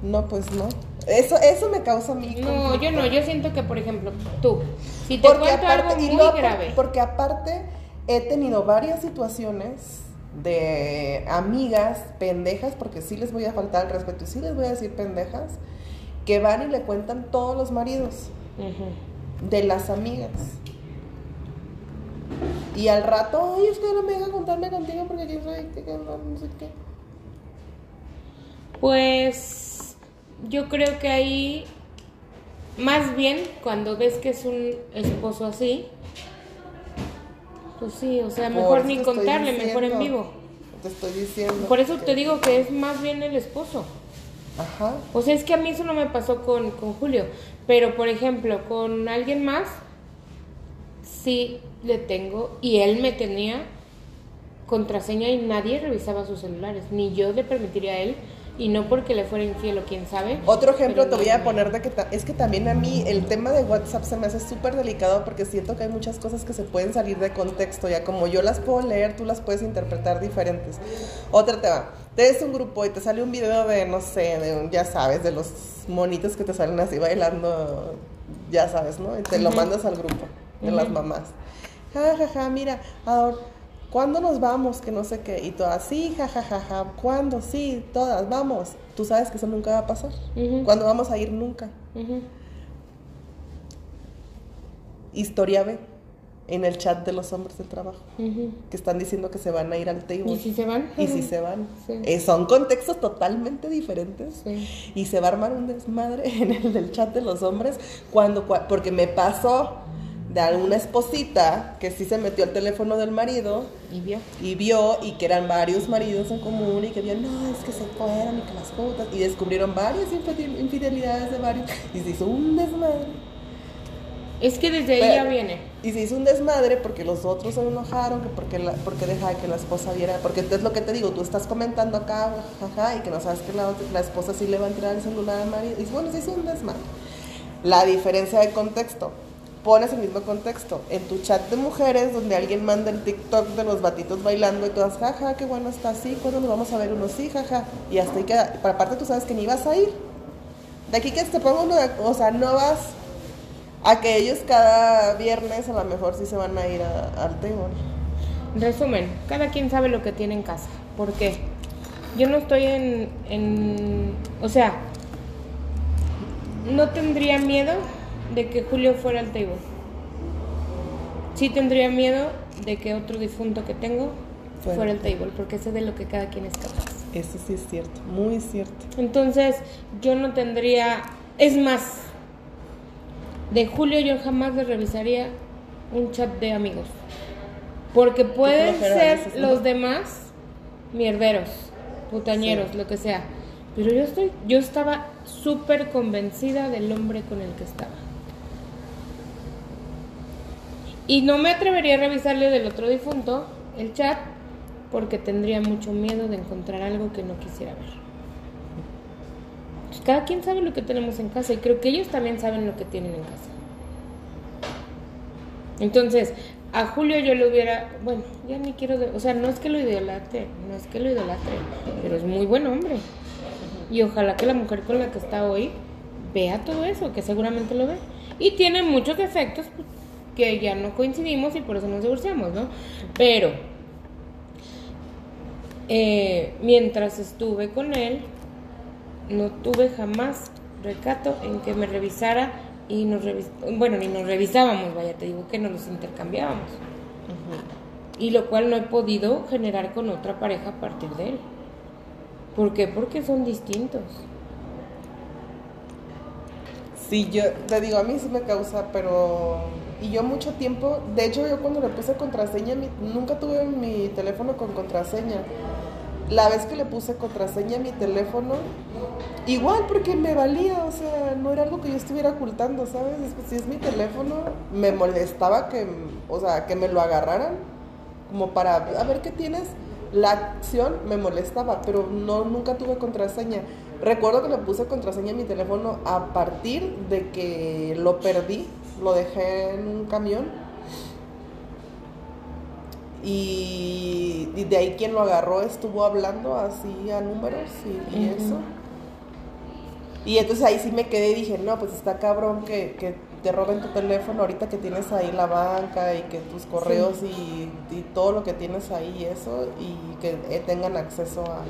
Speaker 2: No, pues no. Eso, eso me causa a mí.
Speaker 1: No,
Speaker 2: conflicto.
Speaker 1: yo no. Yo siento que, por ejemplo, tú, si te
Speaker 2: Porque
Speaker 1: cuento algo
Speaker 2: aparte, y
Speaker 1: muy grave...
Speaker 2: porque aparte he tenido varias situaciones de amigas pendejas, porque sí les voy a faltar el respeto y sí les voy a decir pendejas, que van y le cuentan todos los maridos de las amigas. Y al rato, ay, es que no me deja contarme contigo porque yo soy, que- que no, no sé qué.
Speaker 1: Pues yo creo que ahí, más bien cuando ves que es un esposo así, pues sí, o sea, mejor ni contarle, mejor en vivo.
Speaker 2: Te estoy diciendo.
Speaker 1: Por eso
Speaker 2: que-
Speaker 1: te digo que es más bien el esposo.
Speaker 2: Ajá.
Speaker 1: O sea, es que a mí eso no me pasó con, con Julio, pero por ejemplo, con alguien más, sí le tengo, y él me tenía contraseña y nadie revisaba sus celulares, ni yo le permitiría a él, y no porque le fuera infiel o quién sabe.
Speaker 2: Otro ejemplo te voy a poner de que es que también a mí el tema de WhatsApp se me hace súper delicado porque siento que hay muchas cosas que se pueden salir de contexto, ya como yo las puedo leer, tú las puedes interpretar diferentes. Otra te va, te ves un grupo y te sale un video de, no sé, de un- ya sabes, de los monitos que te salen así bailando, ya sabes, ¿no? Y te lo mandas al grupo de las mamás. Ja, ja, ja, mira, ahora, ¿cuándo nos vamos? Que no sé qué. Y todas, sí, jajajaja, ja, ja, ja. ¿cuándo? Sí, todas, vamos. Tú sabes que eso nunca va a pasar. ¿Cuándo vamos a ir? Nunca. Historia B en el chat de los hombres de trabajo que están diciendo que se van a ir al table.
Speaker 1: ¿Y si se van?
Speaker 2: Y si se van. Eh, son contextos totalmente diferentes. Y se va a armar un desmadre en el del chat de los hombres cuando, porque me pasó de alguna esposita que sí se metió al teléfono del marido
Speaker 1: y vio
Speaker 2: y vio y que eran varios maridos en común y que vio no es que se fueron y que las putas y descubrieron varias infidelidades de varios y se hizo un desmadre
Speaker 1: es que desde ella viene.
Speaker 2: Y se hizo un desmadre porque los otros se enojaron, que porque, la, porque dejaba que la esposa viera. Porque es lo que te digo, tú estás comentando acá, jaja, y que no sabes que la, la esposa sí le va a entrar el celular al marido. Y bueno, se hizo un desmadre. La diferencia de contexto. Pones el mismo contexto. En tu chat de mujeres, donde alguien manda el TikTok de los batitos bailando y todas, jaja, qué bueno está así, cuando nos vamos a ver uno? Sí, jaja. Y hasta ahí queda. Aparte, tú sabes que ni vas a ir. De aquí que te pongo uno, o sea, no vas a que ellos cada viernes a lo mejor sí se van a ir al table.
Speaker 1: Resumen, cada quien sabe lo que tiene en casa. ¿Por qué? Yo no estoy en, en o sea, no tendría miedo de que Julio fuera al table. Sí tendría miedo de que otro difunto que tengo fuera al table, porque sé de lo que cada quien es capaz.
Speaker 2: Eso sí es cierto, muy cierto.
Speaker 1: Entonces, yo no tendría, es más, de Julio yo jamás le revisaría un chat de amigos. Porque pueden ser los demás mierderos, putañeros, lo que sea. Pero yo estoy, yo estaba súper convencida del hombre con el que estaba. Y no me atrevería a revisarle del otro difunto el chat porque tendría mucho miedo de encontrar algo que no quisiera ver cada quien sabe lo que tenemos en casa y creo que ellos también saben lo que tienen en casa. Entonces, a Julio yo le hubiera, bueno, ya ni quiero, o sea, no es que lo idolatre, no es que lo idolatre, pero es muy buen hombre. Y ojalá que la mujer con la que está hoy vea todo eso, que seguramente lo ve. Y tiene muchos defectos pues, que ya no coincidimos y por eso nos divorciamos, ¿no? Pero eh, mientras estuve con él, no tuve jamás recato en que me revisara y nos bueno, ni nos revisábamos, vaya, te digo que nos los intercambiábamos. Y lo cual no he podido generar con otra pareja a partir de él. ¿Por qué? Porque son distintos.
Speaker 2: Sí, yo te digo, a mí sí me causa, pero... Y yo mucho tiempo, de hecho yo cuando le puse contraseña, nunca tuve mi teléfono con contraseña la vez que le puse contraseña a mi teléfono, igual porque me valía, o sea, no era algo que yo estuviera ocultando, ¿sabes? Si es mi teléfono, me molestaba que, o sea, que me lo agarraran, como para, a ver qué tienes. La acción me molestaba, pero no, nunca tuve contraseña. Recuerdo que le puse contraseña a mi teléfono a partir de que lo perdí, lo dejé en un camión y, de ahí quien lo agarró estuvo hablando así a números y, eso. Y entonces ahí sí me quedé y dije, no, pues está cabrón que, que te roben tu teléfono ahorita que tienes ahí la banca y que tus correos y, todo lo que tienes ahí eso y que eh, tengan acceso a,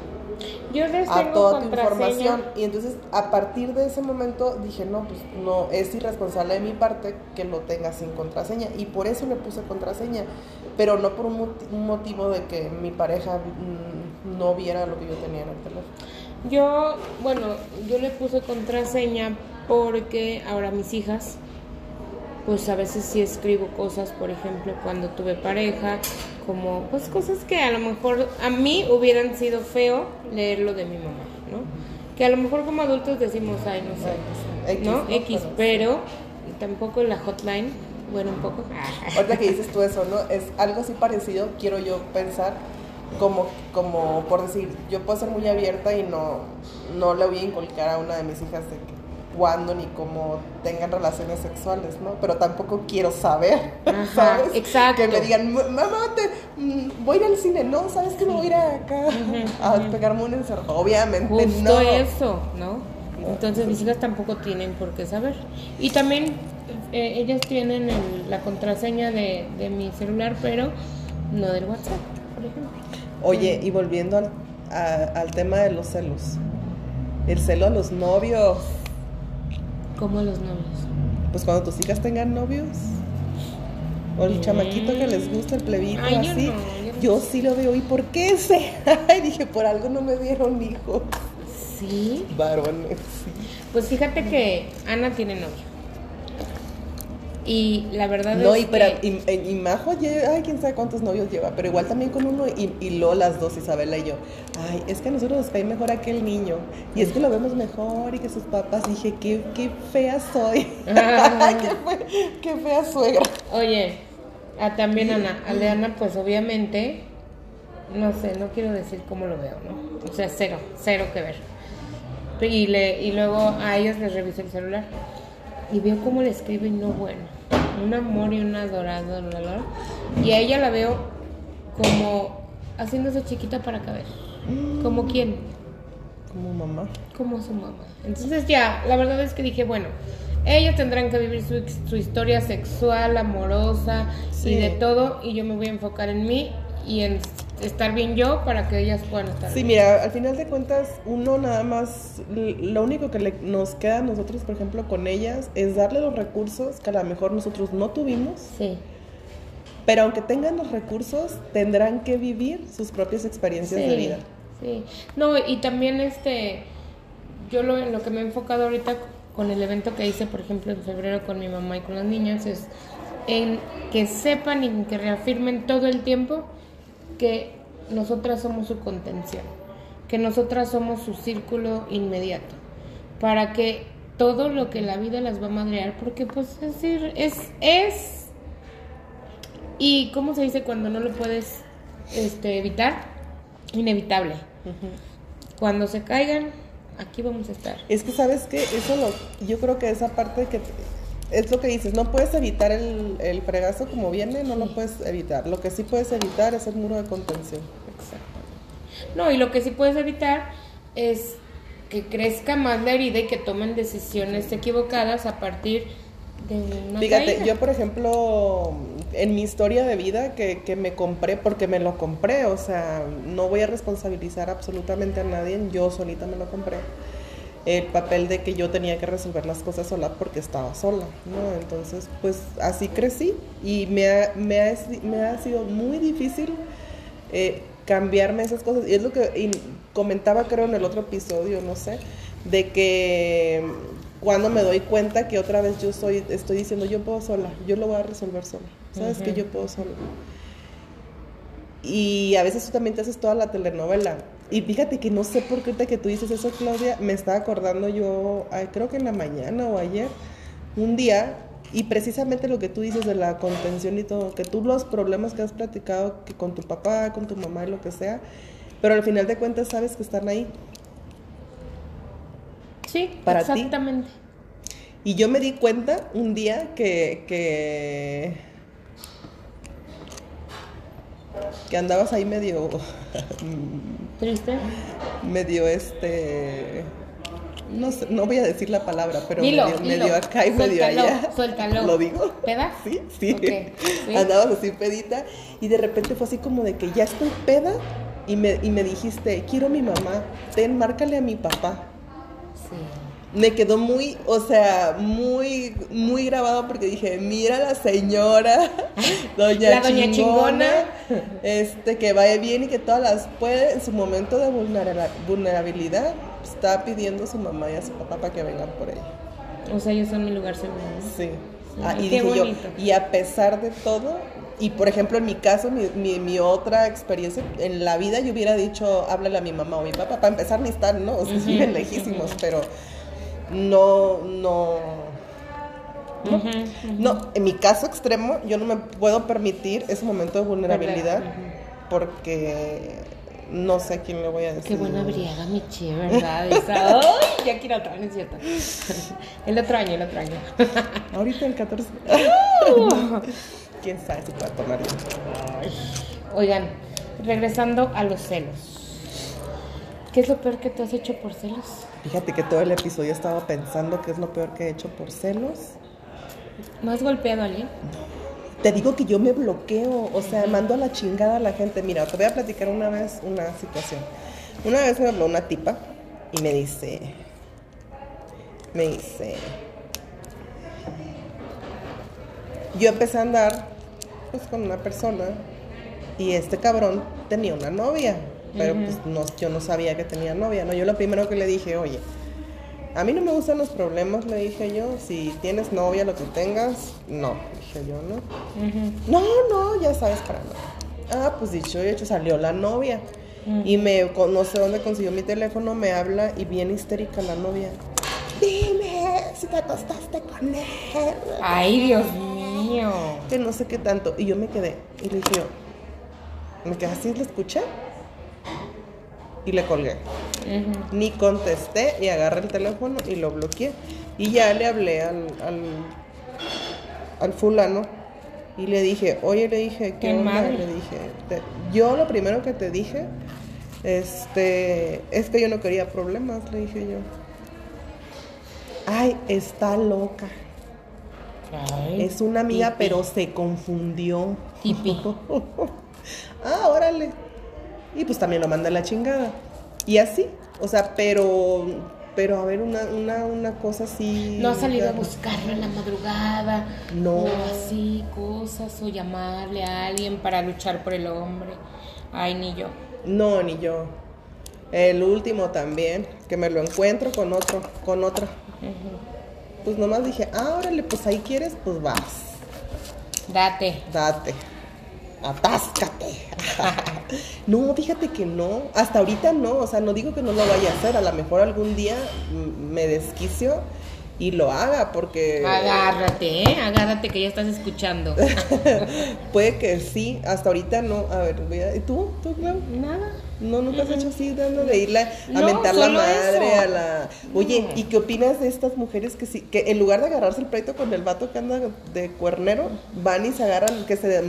Speaker 2: a toda tu información. Y entonces a partir de ese momento dije, no, pues no, es irresponsable de mi parte que lo tenga sin contraseña y por eso le puse contraseña, pero no por un, motivo de que mi pareja mm, no viera lo que yo tenía en el teléfono.
Speaker 1: Yo, bueno, yo le puse contraseña porque ahora mis hijas pues a veces sí escribo cosas, por ejemplo, cuando tuve pareja, como pues cosas que a lo mejor a mí hubieran sido feo leerlo de mi mamá, ¿no? Que a lo mejor como adultos decimos, ay, no sé, ¿no? X, pero tampoco la hotline, bueno, un poco.
Speaker 2: Ahorita que dices tú eso, ¿no? Es algo así parecido, quiero yo pensar, como, como por decir, yo puedo ser muy abierta y no, no le voy a inculcar a una de mis hijas de que cuándo ni cómo tengan relaciones sexuales, ¿no? Pero tampoco quiero saber, ¿sabes?
Speaker 1: Exacto.
Speaker 2: Que me digan, mamá, te, mm, voy a ir al cine, no, ¿sabes que me voy a ir acá a pegarme un encerro? Obviamente
Speaker 1: Justo eso, ¿no? Entonces mis hijas tampoco tienen por qué saber. Y también eh, ellas tienen la contraseña de, de mi celular, pero no del WhatsApp. por ejemplo.
Speaker 2: Oye, y volviendo al, a- al tema de los celos. El celo a los novios.
Speaker 1: Como los novios.
Speaker 2: Pues cuando tus hijas tengan novios. O el
Speaker 1: Mm.
Speaker 2: chamaquito que les gusta, el plebito,
Speaker 1: Ay, yo
Speaker 2: así.
Speaker 1: no, yo no.
Speaker 2: Yo sí lo veo. ¿Y por qué ese? Ay, dije, por algo no me dieron hijos.
Speaker 1: Sí.
Speaker 2: Varones, sí.
Speaker 1: Pues fíjate que Ana tiene novio. Y la verdad
Speaker 2: No,
Speaker 1: es
Speaker 2: y, pero,
Speaker 1: que...
Speaker 2: y, y Majo, lle- ay, quién sabe cuántos novios lleva, pero igual también con uno, y, y luego las dos, Isabela y yo. Ay, es que a nosotros nos cae mejor aquel niño, y es que lo vemos mejor, y que sus papás, dije, qué, qué fea soy.
Speaker 1: Ah.
Speaker 2: qué, fe- qué fea suegra.
Speaker 1: Oye, a también Ana, al de Ana, pues obviamente, no sé, no quiero decir cómo lo veo, ¿no? O sea, cero, cero que ver. Y, le, y luego a ellos les reviso el celular y veo cómo le escribe y no bueno. Un amor y un adorado. Y a ella la veo como haciéndose chiquita para caber. ¿Como quién?
Speaker 2: Como mamá.
Speaker 1: como su mamá. Entonces ya, la verdad es que dije, bueno, ellos tendrán que vivir su, su historia sexual, amorosa
Speaker 2: Sí.
Speaker 1: y de todo, y yo me voy a enfocar en mí y en estar bien yo para que ellas puedan estar
Speaker 2: Sí,
Speaker 1: bien.
Speaker 2: mira, al final de cuentas, uno nada más, lo único que le- nos queda a nosotros, por ejemplo, con ellas, es darle los recursos que a lo mejor nosotros no tuvimos,
Speaker 1: Sí,
Speaker 2: pero aunque tengan los recursos, tendrán que vivir sus propias experiencias de vida.
Speaker 1: sí. No, y también este, yo lo, en lo que me he enfocado ahorita con el evento que hice, por ejemplo, en febrero con mi mamá y con las niñas, es en que sepan y que reafirmen todo el tiempo que nosotras somos su contención, que nosotras somos su círculo inmediato, para que todo lo que la vida las va a madrear, porque pues es decir, es, es, y cómo se dice cuando no lo puedes este, evitar, inevitable. Cuando se caigan, aquí vamos a estar.
Speaker 2: Es que, ¿sabes qué? Eso lo, yo creo que esa parte que es lo que dices, no puedes evitar el, el fregazo como viene, no lo puedes evitar. Lo que sí puedes evitar es el muro de contención.
Speaker 1: No, y lo que sí puedes evitar es que crezca más la herida y que tomen decisiones equivocadas a partir de una
Speaker 2: Fíjate,
Speaker 1: caída.
Speaker 2: yo por ejemplo, en mi historia de vida que, que me compré, porque me lo compré, o sea, no voy a responsabilizar absolutamente a nadie, yo solita me lo compré. El papel de que yo tenía que resolver las cosas sola porque estaba sola, ¿no? Entonces, pues así crecí y me ha, me ha, me ha sido muy difícil eh, cambiarme esas cosas. Y es lo que comentaba, creo, en el otro episodio, no sé, de que cuando me doy cuenta que otra vez yo soy, estoy diciendo, yo puedo sola, yo lo voy a resolver sola, ¿sabes? Que yo puedo sola. Y a veces tú también te haces toda la telenovela. Y fíjate que no sé por qué ahorita que tú dices eso, Claudia, me estaba acordando yo, ay, creo que en la mañana o ayer, un día, y precisamente lo que tú dices de la contención y todo, que tú los problemas que has platicado que con tu papá, con tu mamá y lo que sea, pero al final de cuentas sabes que están ahí.
Speaker 1: Sí,
Speaker 2: para ti.
Speaker 1: exactamente.
Speaker 2: Y yo me di cuenta un día que, que, que andabas ahí medio,
Speaker 1: ¿Triste?
Speaker 2: medio este, no sé, no voy a decir la palabra, pero
Speaker 1: Dilo,
Speaker 2: medio,
Speaker 1: dilo.
Speaker 2: medio acá y medio allá.
Speaker 1: suéltalo.
Speaker 2: ¿Lo digo?
Speaker 1: ¿Peda?
Speaker 2: Sí, sí. Andabas así pedita y de repente fue así como de que ya estoy peda y me, y me dijiste, quiero a mi mamá, ten, márcale a mi papá. Me quedó muy, o sea, muy, muy grabado porque dije, mira la señora, doña,
Speaker 1: La doña chingona.
Speaker 2: este, que vaya bien y que todas las puede, en su momento de vulnera- vulnerabilidad, está pidiendo a su mamá y a su papá para que vengan por ella.
Speaker 1: O sea, ellos son mi lugar seguro.
Speaker 2: Sí. Ah, y
Speaker 1: qué
Speaker 2: dije yo, y a pesar de todo, y por ejemplo en mi caso, mi, mi, mi otra experiencia, en la vida yo hubiera dicho, háblale a mi mamá o mi papá, para empezar ni están, ¿no? O sea, siguen lejísimos, pero no, no, no. En mi caso extremo, yo no me puedo permitir ese momento de vulnerabilidad porque no sé a quién le voy a decir.
Speaker 1: Qué buena briaga, mi che, ¿verdad? Esa- ¡Ay! Ya quiero otra, no es cierto. El otro año, el otro año.
Speaker 2: Ahorita el 14. ¿Quién sabe si pueda tomar?
Speaker 1: Oigan, regresando a los celos. ¿Qué es lo peor que te has hecho por celos?
Speaker 2: Fíjate que todo el episodio estaba pensando que es lo peor que he hecho por celos.
Speaker 1: ¿No has golpeado a alguien?
Speaker 2: te digo que yo me bloqueo, o sea, mando a la chingada a la gente. Mira, te voy a platicar una vez una situación. Una vez me habló una tipa y me dice, me dice, yo empecé a andar pues con una persona y este cabrón tenía una novia, pero pues no, yo no sabía que tenía novia, ¿no? Yo lo primero que le dije, oye, a mí no me gustan los problemas, le dije yo. Si tienes novia, lo que tengas, no. Dije yo, ¿no? No, no, ya sabes para nada. Ah, pues dicho y hecho, salió la novia. Y me, no sé dónde consiguió mi teléfono, me habla y bien histérica la novia. Dime si te acostaste con él.
Speaker 1: Ay, Dios mío.
Speaker 2: Que no sé qué tanto. Y yo me quedé. Y le dije yo, me quedé así, le escuché. Y le colgué. Ni contesté y agarré el teléfono y lo bloqueé. Y ya le hablé al, al, fulano y le dije, oye, le dije, ¿qué, onda? Le dije, yo lo primero que te dije, este, es que yo no quería problemas, le dije yo. Ay, está loca. es una amiga, pero se confundió.
Speaker 1: Tipi.
Speaker 2: ah, órale. Y pues también lo manda a la chingada. Y así, o sea, pero, pero a ver, una, una, una cosa así.
Speaker 1: No ha salido a buscarlo en la madrugada. No. O así, cosas, o llamarle a alguien para luchar por el hombre. Ay, ni yo.
Speaker 2: No, ni yo. El último también, que me lo encuentro con otro, con otra. Pues nomás dije, ah, órale, pues ahí quieres, pues vas.
Speaker 1: Date.
Speaker 2: Date atáscate. no, fíjate que no, hasta ahorita no, o sea, no digo que no lo vaya a hacer, a lo mejor algún día me desquicio y lo haga porque...
Speaker 1: Agárrate, ¿eh? Agárrate que ya estás escuchando.
Speaker 2: Puede que sí, hasta ahorita no. A ver, voy a... ¿y tú? ¿Tú,
Speaker 1: Nada.
Speaker 2: No, nunca has hecho así, dando de irle a mentar la madre, a la... Oye, ¿y qué opinas de estas mujeres que sí, que en lugar de agarrarse el pleito con el vato que anda de cuernero, van y se agarran, que se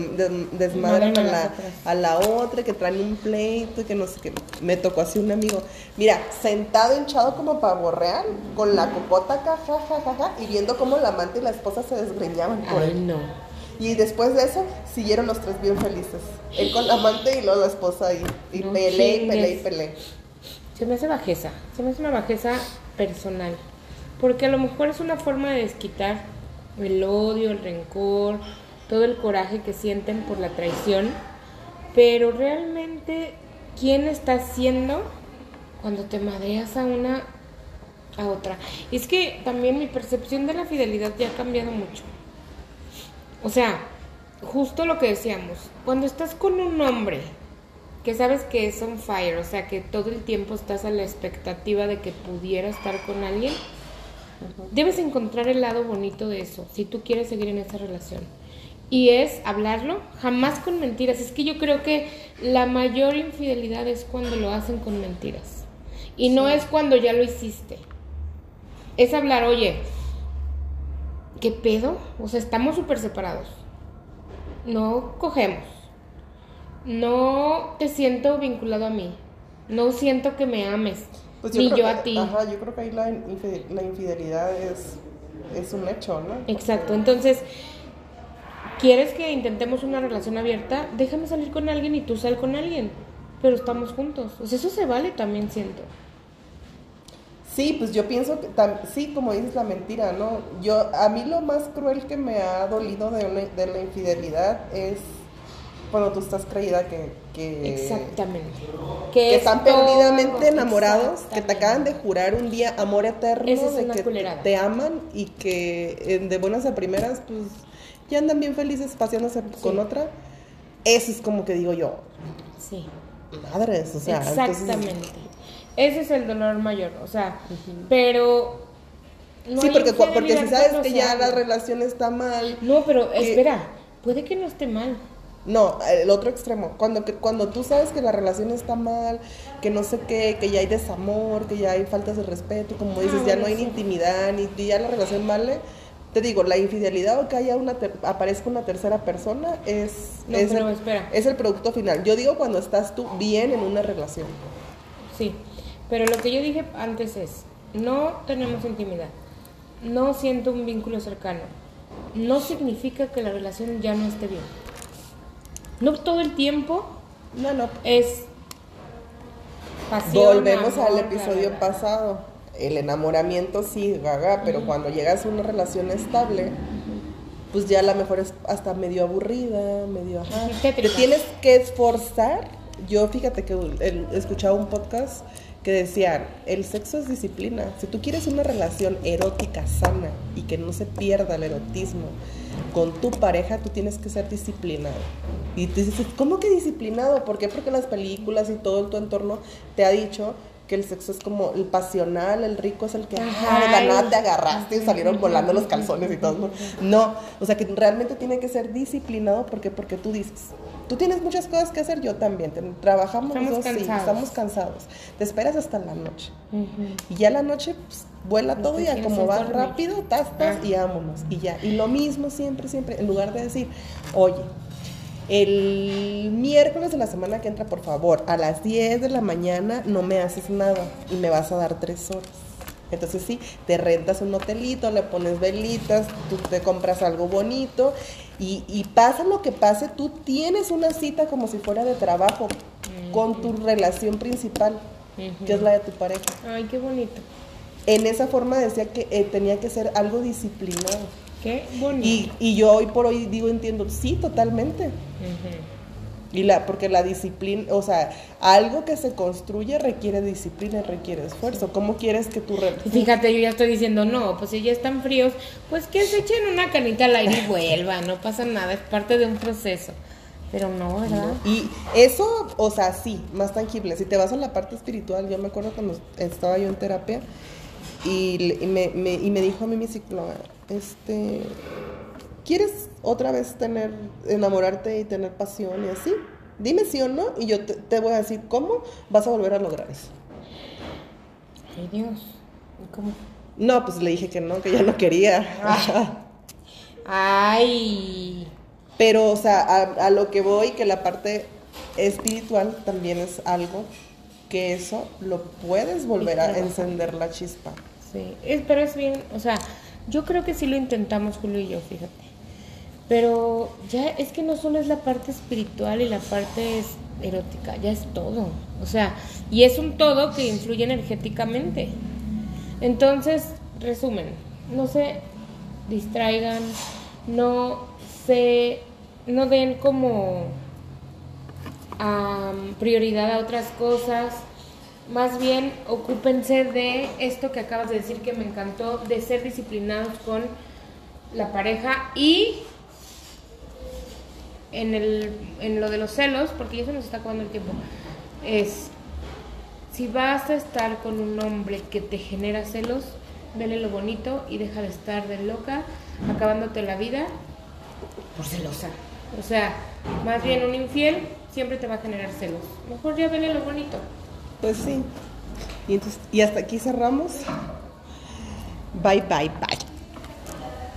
Speaker 2: desmadran a la, a la otra, que traen un pleito y que no sé qué. Me tocó así un amigo. Mira, sentado hinchado como pavo real, con la copota acá, ja, y viendo cómo la amante y la esposa se desgreñaban por
Speaker 1: Ay,
Speaker 2: él.
Speaker 1: no.
Speaker 2: Y después de eso, siguieron los tres bien felices. Él con la amante y luego la esposa ahí. Y
Speaker 1: No
Speaker 2: peleé, y peleé, y peleé.
Speaker 1: Se me hace bajeza, se me hace una bajeza personal, porque a lo mejor es una forma de desquitar el odio, el rencor, todo el coraje que sienten por la traición, pero realmente, ¿quién está haciendo cuando te madreas a una a otra? Y es que también mi percepción de la fidelidad ya ha cambiado mucho. O sea, justo lo que decíamos, cuando estás con un hombre que sabes que es on fire, o sea, que todo el tiempo estás a la expectativa de que pudiera estar con alguien, debes encontrar el lado bonito de eso, si tú quieres seguir en esa relación. Y es hablarlo, jamás con mentiras. Es que yo creo que la mayor infidelidad es cuando lo hacen con mentiras. Y no es cuando ya lo hiciste. Es hablar, oye, ¿qué pedo? O sea, estamos súper separados. No cogemos. No te siento vinculado a mí. No siento que me ames.
Speaker 2: Pues
Speaker 1: ni yo
Speaker 2: que-
Speaker 1: a ti.
Speaker 2: Ajá, yo creo que ahí la, la infidelidad es, es un hecho, ¿no?
Speaker 1: Exacto. Entonces, ¿quieres que intentemos una relación abierta? Déjame salir con alguien y tú sal con alguien. Pero estamos juntos. O sea, eso se vale también, siento.
Speaker 2: Sí, pues yo pienso que, tam- sí, como dices la mentira, ¿no? Yo, a mí lo más cruel que me ha dolido de, una- de la infidelidad es cuando tú estás creída que... que
Speaker 1: Exactamente.
Speaker 2: Que
Speaker 1: es
Speaker 2: están perdidamente enamorados, que te acaban de jurar un día amor eterno,
Speaker 1: Esa es
Speaker 2: de que
Speaker 1: culerada.
Speaker 2: te aman y que eh, de buenas a primeras, pues ya andan bien felices paseándose con otra. Eso es como que digo yo,
Speaker 1: Sí.
Speaker 2: madres, o sea, entonces-
Speaker 1: Exactamente. Ese es el dolor mayor, o sea, pero... no
Speaker 2: sí, porque, porque si sabes que ya la relación está mal,
Speaker 1: No, pero
Speaker 2: que-
Speaker 1: espera, puede que no esté mal.
Speaker 2: No, el otro extremo. Cuando, que, cuando tú sabes que la relación está mal, que no sé qué, que ya hay desamor, que ya hay faltas de respeto, como dices,
Speaker 1: Ah,
Speaker 2: ya
Speaker 1: bueno,
Speaker 2: no hay ni intimidad, ni ni ya la relación vale. Te digo, la infidelidad o que haya una ter- aparezca una tercera persona es,
Speaker 1: No,
Speaker 2: es, el,
Speaker 1: espera.
Speaker 2: es el producto final. Yo digo cuando estás tú bien en una relación.
Speaker 1: Sí, pero lo que yo dije antes es, no tenemos intimidad, no siento un vínculo cercano, no significa que la relación ya no esté bien. No todo el tiempo
Speaker 2: No, no.
Speaker 1: es pasión.
Speaker 2: Volvemos
Speaker 1: amor,
Speaker 2: al episodio pasado. El enamoramiento sí, gaga, pero cuando llegas a una relación estable, pues ya a lo mejor es hasta medio aburrida, medio ajá. Te tienes que esforzar. Yo fíjate que escuchaba un podcast que decían, el sexo es disciplina. Si tú quieres una relación erótica sana y que no se pierda el erotismo con tu pareja, tú tienes que ser disciplinado. Y tú dices, ¿cómo que disciplinado? ¿Por qué? Porque las películas y todo tu entorno te ha dicho que el sexo es como el pasional, el rico es el que
Speaker 1: Ajá.
Speaker 2: ah, de la nada te agarraste y salieron volando los calzones y todo. No, no, o sea que realmente tiene que ser disciplinado porque porque tú dices, tú tienes muchas cosas que hacer, yo también, trabajamos
Speaker 1: Estamos
Speaker 2: dos, sí,
Speaker 1: cansados.
Speaker 2: estamos cansados. Te esperas hasta la noche. Y ya la noche pues, vuela todo y como va
Speaker 1: dormir.
Speaker 2: rápido, tas, tas,
Speaker 1: Ah.
Speaker 2: y vámonos. Y ya. Y lo mismo siempre, siempre, en lugar de decir, oye, el miércoles de la semana que entra, por favor, a las 10 de la mañana no me haces nada y me vas a dar tres horas. Entonces sí, te rentas un hotelito, le pones velitas, tú te compras algo bonito y, y pasa lo que pase, tú tienes una cita como si fuera de trabajo con tu relación principal, que es la de tu pareja.
Speaker 1: Ay, qué bonito.
Speaker 2: En esa forma decía que eh, tenía que ser algo disciplinado.
Speaker 1: Qué bonito.
Speaker 2: Y, y yo hoy por hoy digo, entiendo, sí, totalmente.
Speaker 1: Ujú.
Speaker 2: Y la, porque la disciplina, o sea, algo que se construye requiere disciplina y requiere esfuerzo. ¿Cómo quieres que
Speaker 1: Y Fíjate, yo ya estoy diciendo, no, pues si ya están fríos, pues que se echen una canita al aire y vuelvan, no pasa nada, es parte de un proceso. Pero no, ¿verdad?
Speaker 2: Y eso, o sea, sí, más tangible. Si te vas a la parte espiritual, yo me acuerdo cuando estaba yo en terapia y, le- y me, me- y me dijo a mí mi psicóloga, este, ¿quieres otra vez tener, enamorarte y tener pasión y así? Dime sí o no y yo te, te voy a decir cómo vas a volver a lograr eso.
Speaker 1: Ay, Dios. ¿Y ¿Cómo?
Speaker 2: No, pues le dije que no, que ya no quería.
Speaker 1: Ay.
Speaker 2: Pero, o sea, a, a lo que voy, que la parte espiritual también es algo que eso lo puedes volver a encender la chispa.
Speaker 1: Sí, es, pero es bien, o sea, yo creo que sí lo intentamos Julio y yo, fíjate. Pero ya es que no solo es la parte espiritual y la parte erótica, ya es todo. O sea, y es un todo que influye energéticamente. Entonces, resumen, no se distraigan, no se, no den como am, prioridad a otras cosas. Más bien, ocúpense de esto que acabas de decir que me encantó, de ser disciplinados con la pareja y en, el, en lo de los celos, porque ya se nos está acabando el tiempo, es, si vas a estar con un hombre que te genera celos, vele lo bonito y deja de estar de loca, acabándote la vida por celosa. O sea, más bien un infiel siempre te va a generar celos. Mejor ya vele lo bonito.
Speaker 2: Pues sí. Y, entonces, y hasta aquí cerramos. Bye, bye, bye.